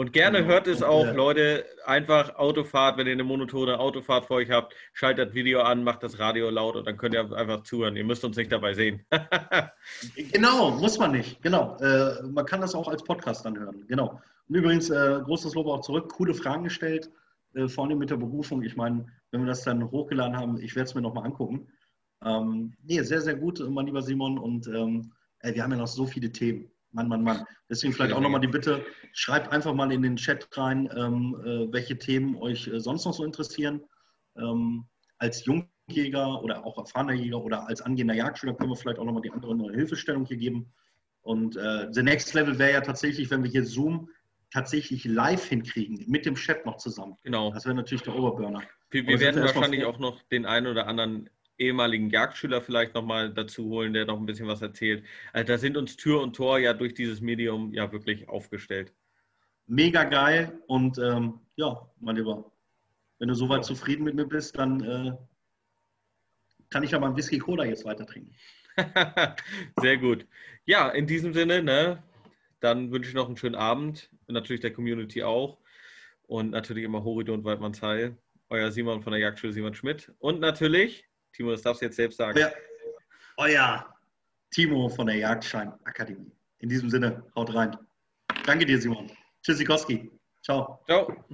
Und gerne genau. hört es auch, Leute, einfach Autofahrt, wenn ihr eine monotone Autofahrt vor euch habt, schaltet das Video an, macht das Radio laut und dann könnt ihr einfach zuhören. Ihr müsst uns nicht dabei sehen. <laughs> genau, muss man nicht. Genau. Äh, man kann das auch als Podcast dann hören. Genau. Und übrigens, äh, großes Lob auch zurück, coole Fragen gestellt, äh, vorne mit der Berufung. Ich meine, wenn wir das dann hochgeladen haben, ich werde es mir nochmal angucken. Ähm, nee, sehr, sehr gut, mein lieber Simon. Und ähm, ey, wir haben ja noch so viele Themen. Mann, Mann, Mann. Deswegen vielleicht auch nochmal die Bitte, schreibt einfach mal in den Chat rein, ähm, äh, welche Themen euch äh, sonst noch so interessieren. Ähm, als Jungjäger oder auch erfahrener Jäger oder als angehender Jagdschüler können wir vielleicht auch nochmal die andere neue Hilfestellung hier geben. Und äh, the next level wäre ja tatsächlich, wenn wir hier Zoom tatsächlich live hinkriegen, mit dem Chat noch zusammen. Genau. Das wäre natürlich der Oberburner. Wir, wir werden wahrscheinlich auch noch den einen oder anderen ehemaligen Jagdschüler vielleicht nochmal dazu holen, der noch ein bisschen was erzählt. Also da sind uns Tür und Tor ja durch dieses Medium ja wirklich aufgestellt. Mega geil und ähm, ja, mein Lieber, wenn du soweit ja. zufrieden mit mir bist, dann äh, kann ich ja mal Whisky Cola jetzt weiter trinken. <laughs> Sehr gut. Ja, in diesem Sinne, ne, dann wünsche ich noch einen schönen Abend, natürlich der Community auch und natürlich immer Horridor und Waldmanns Heil. Euer Simon von der Jagdschule Simon Schmidt und natürlich Timo, das darfst du jetzt selbst sagen. Euer, euer Timo von der Jagdschein Akademie. In diesem Sinne, haut rein. Danke dir, Simon. Tschüssikowski. Ciao. Ciao.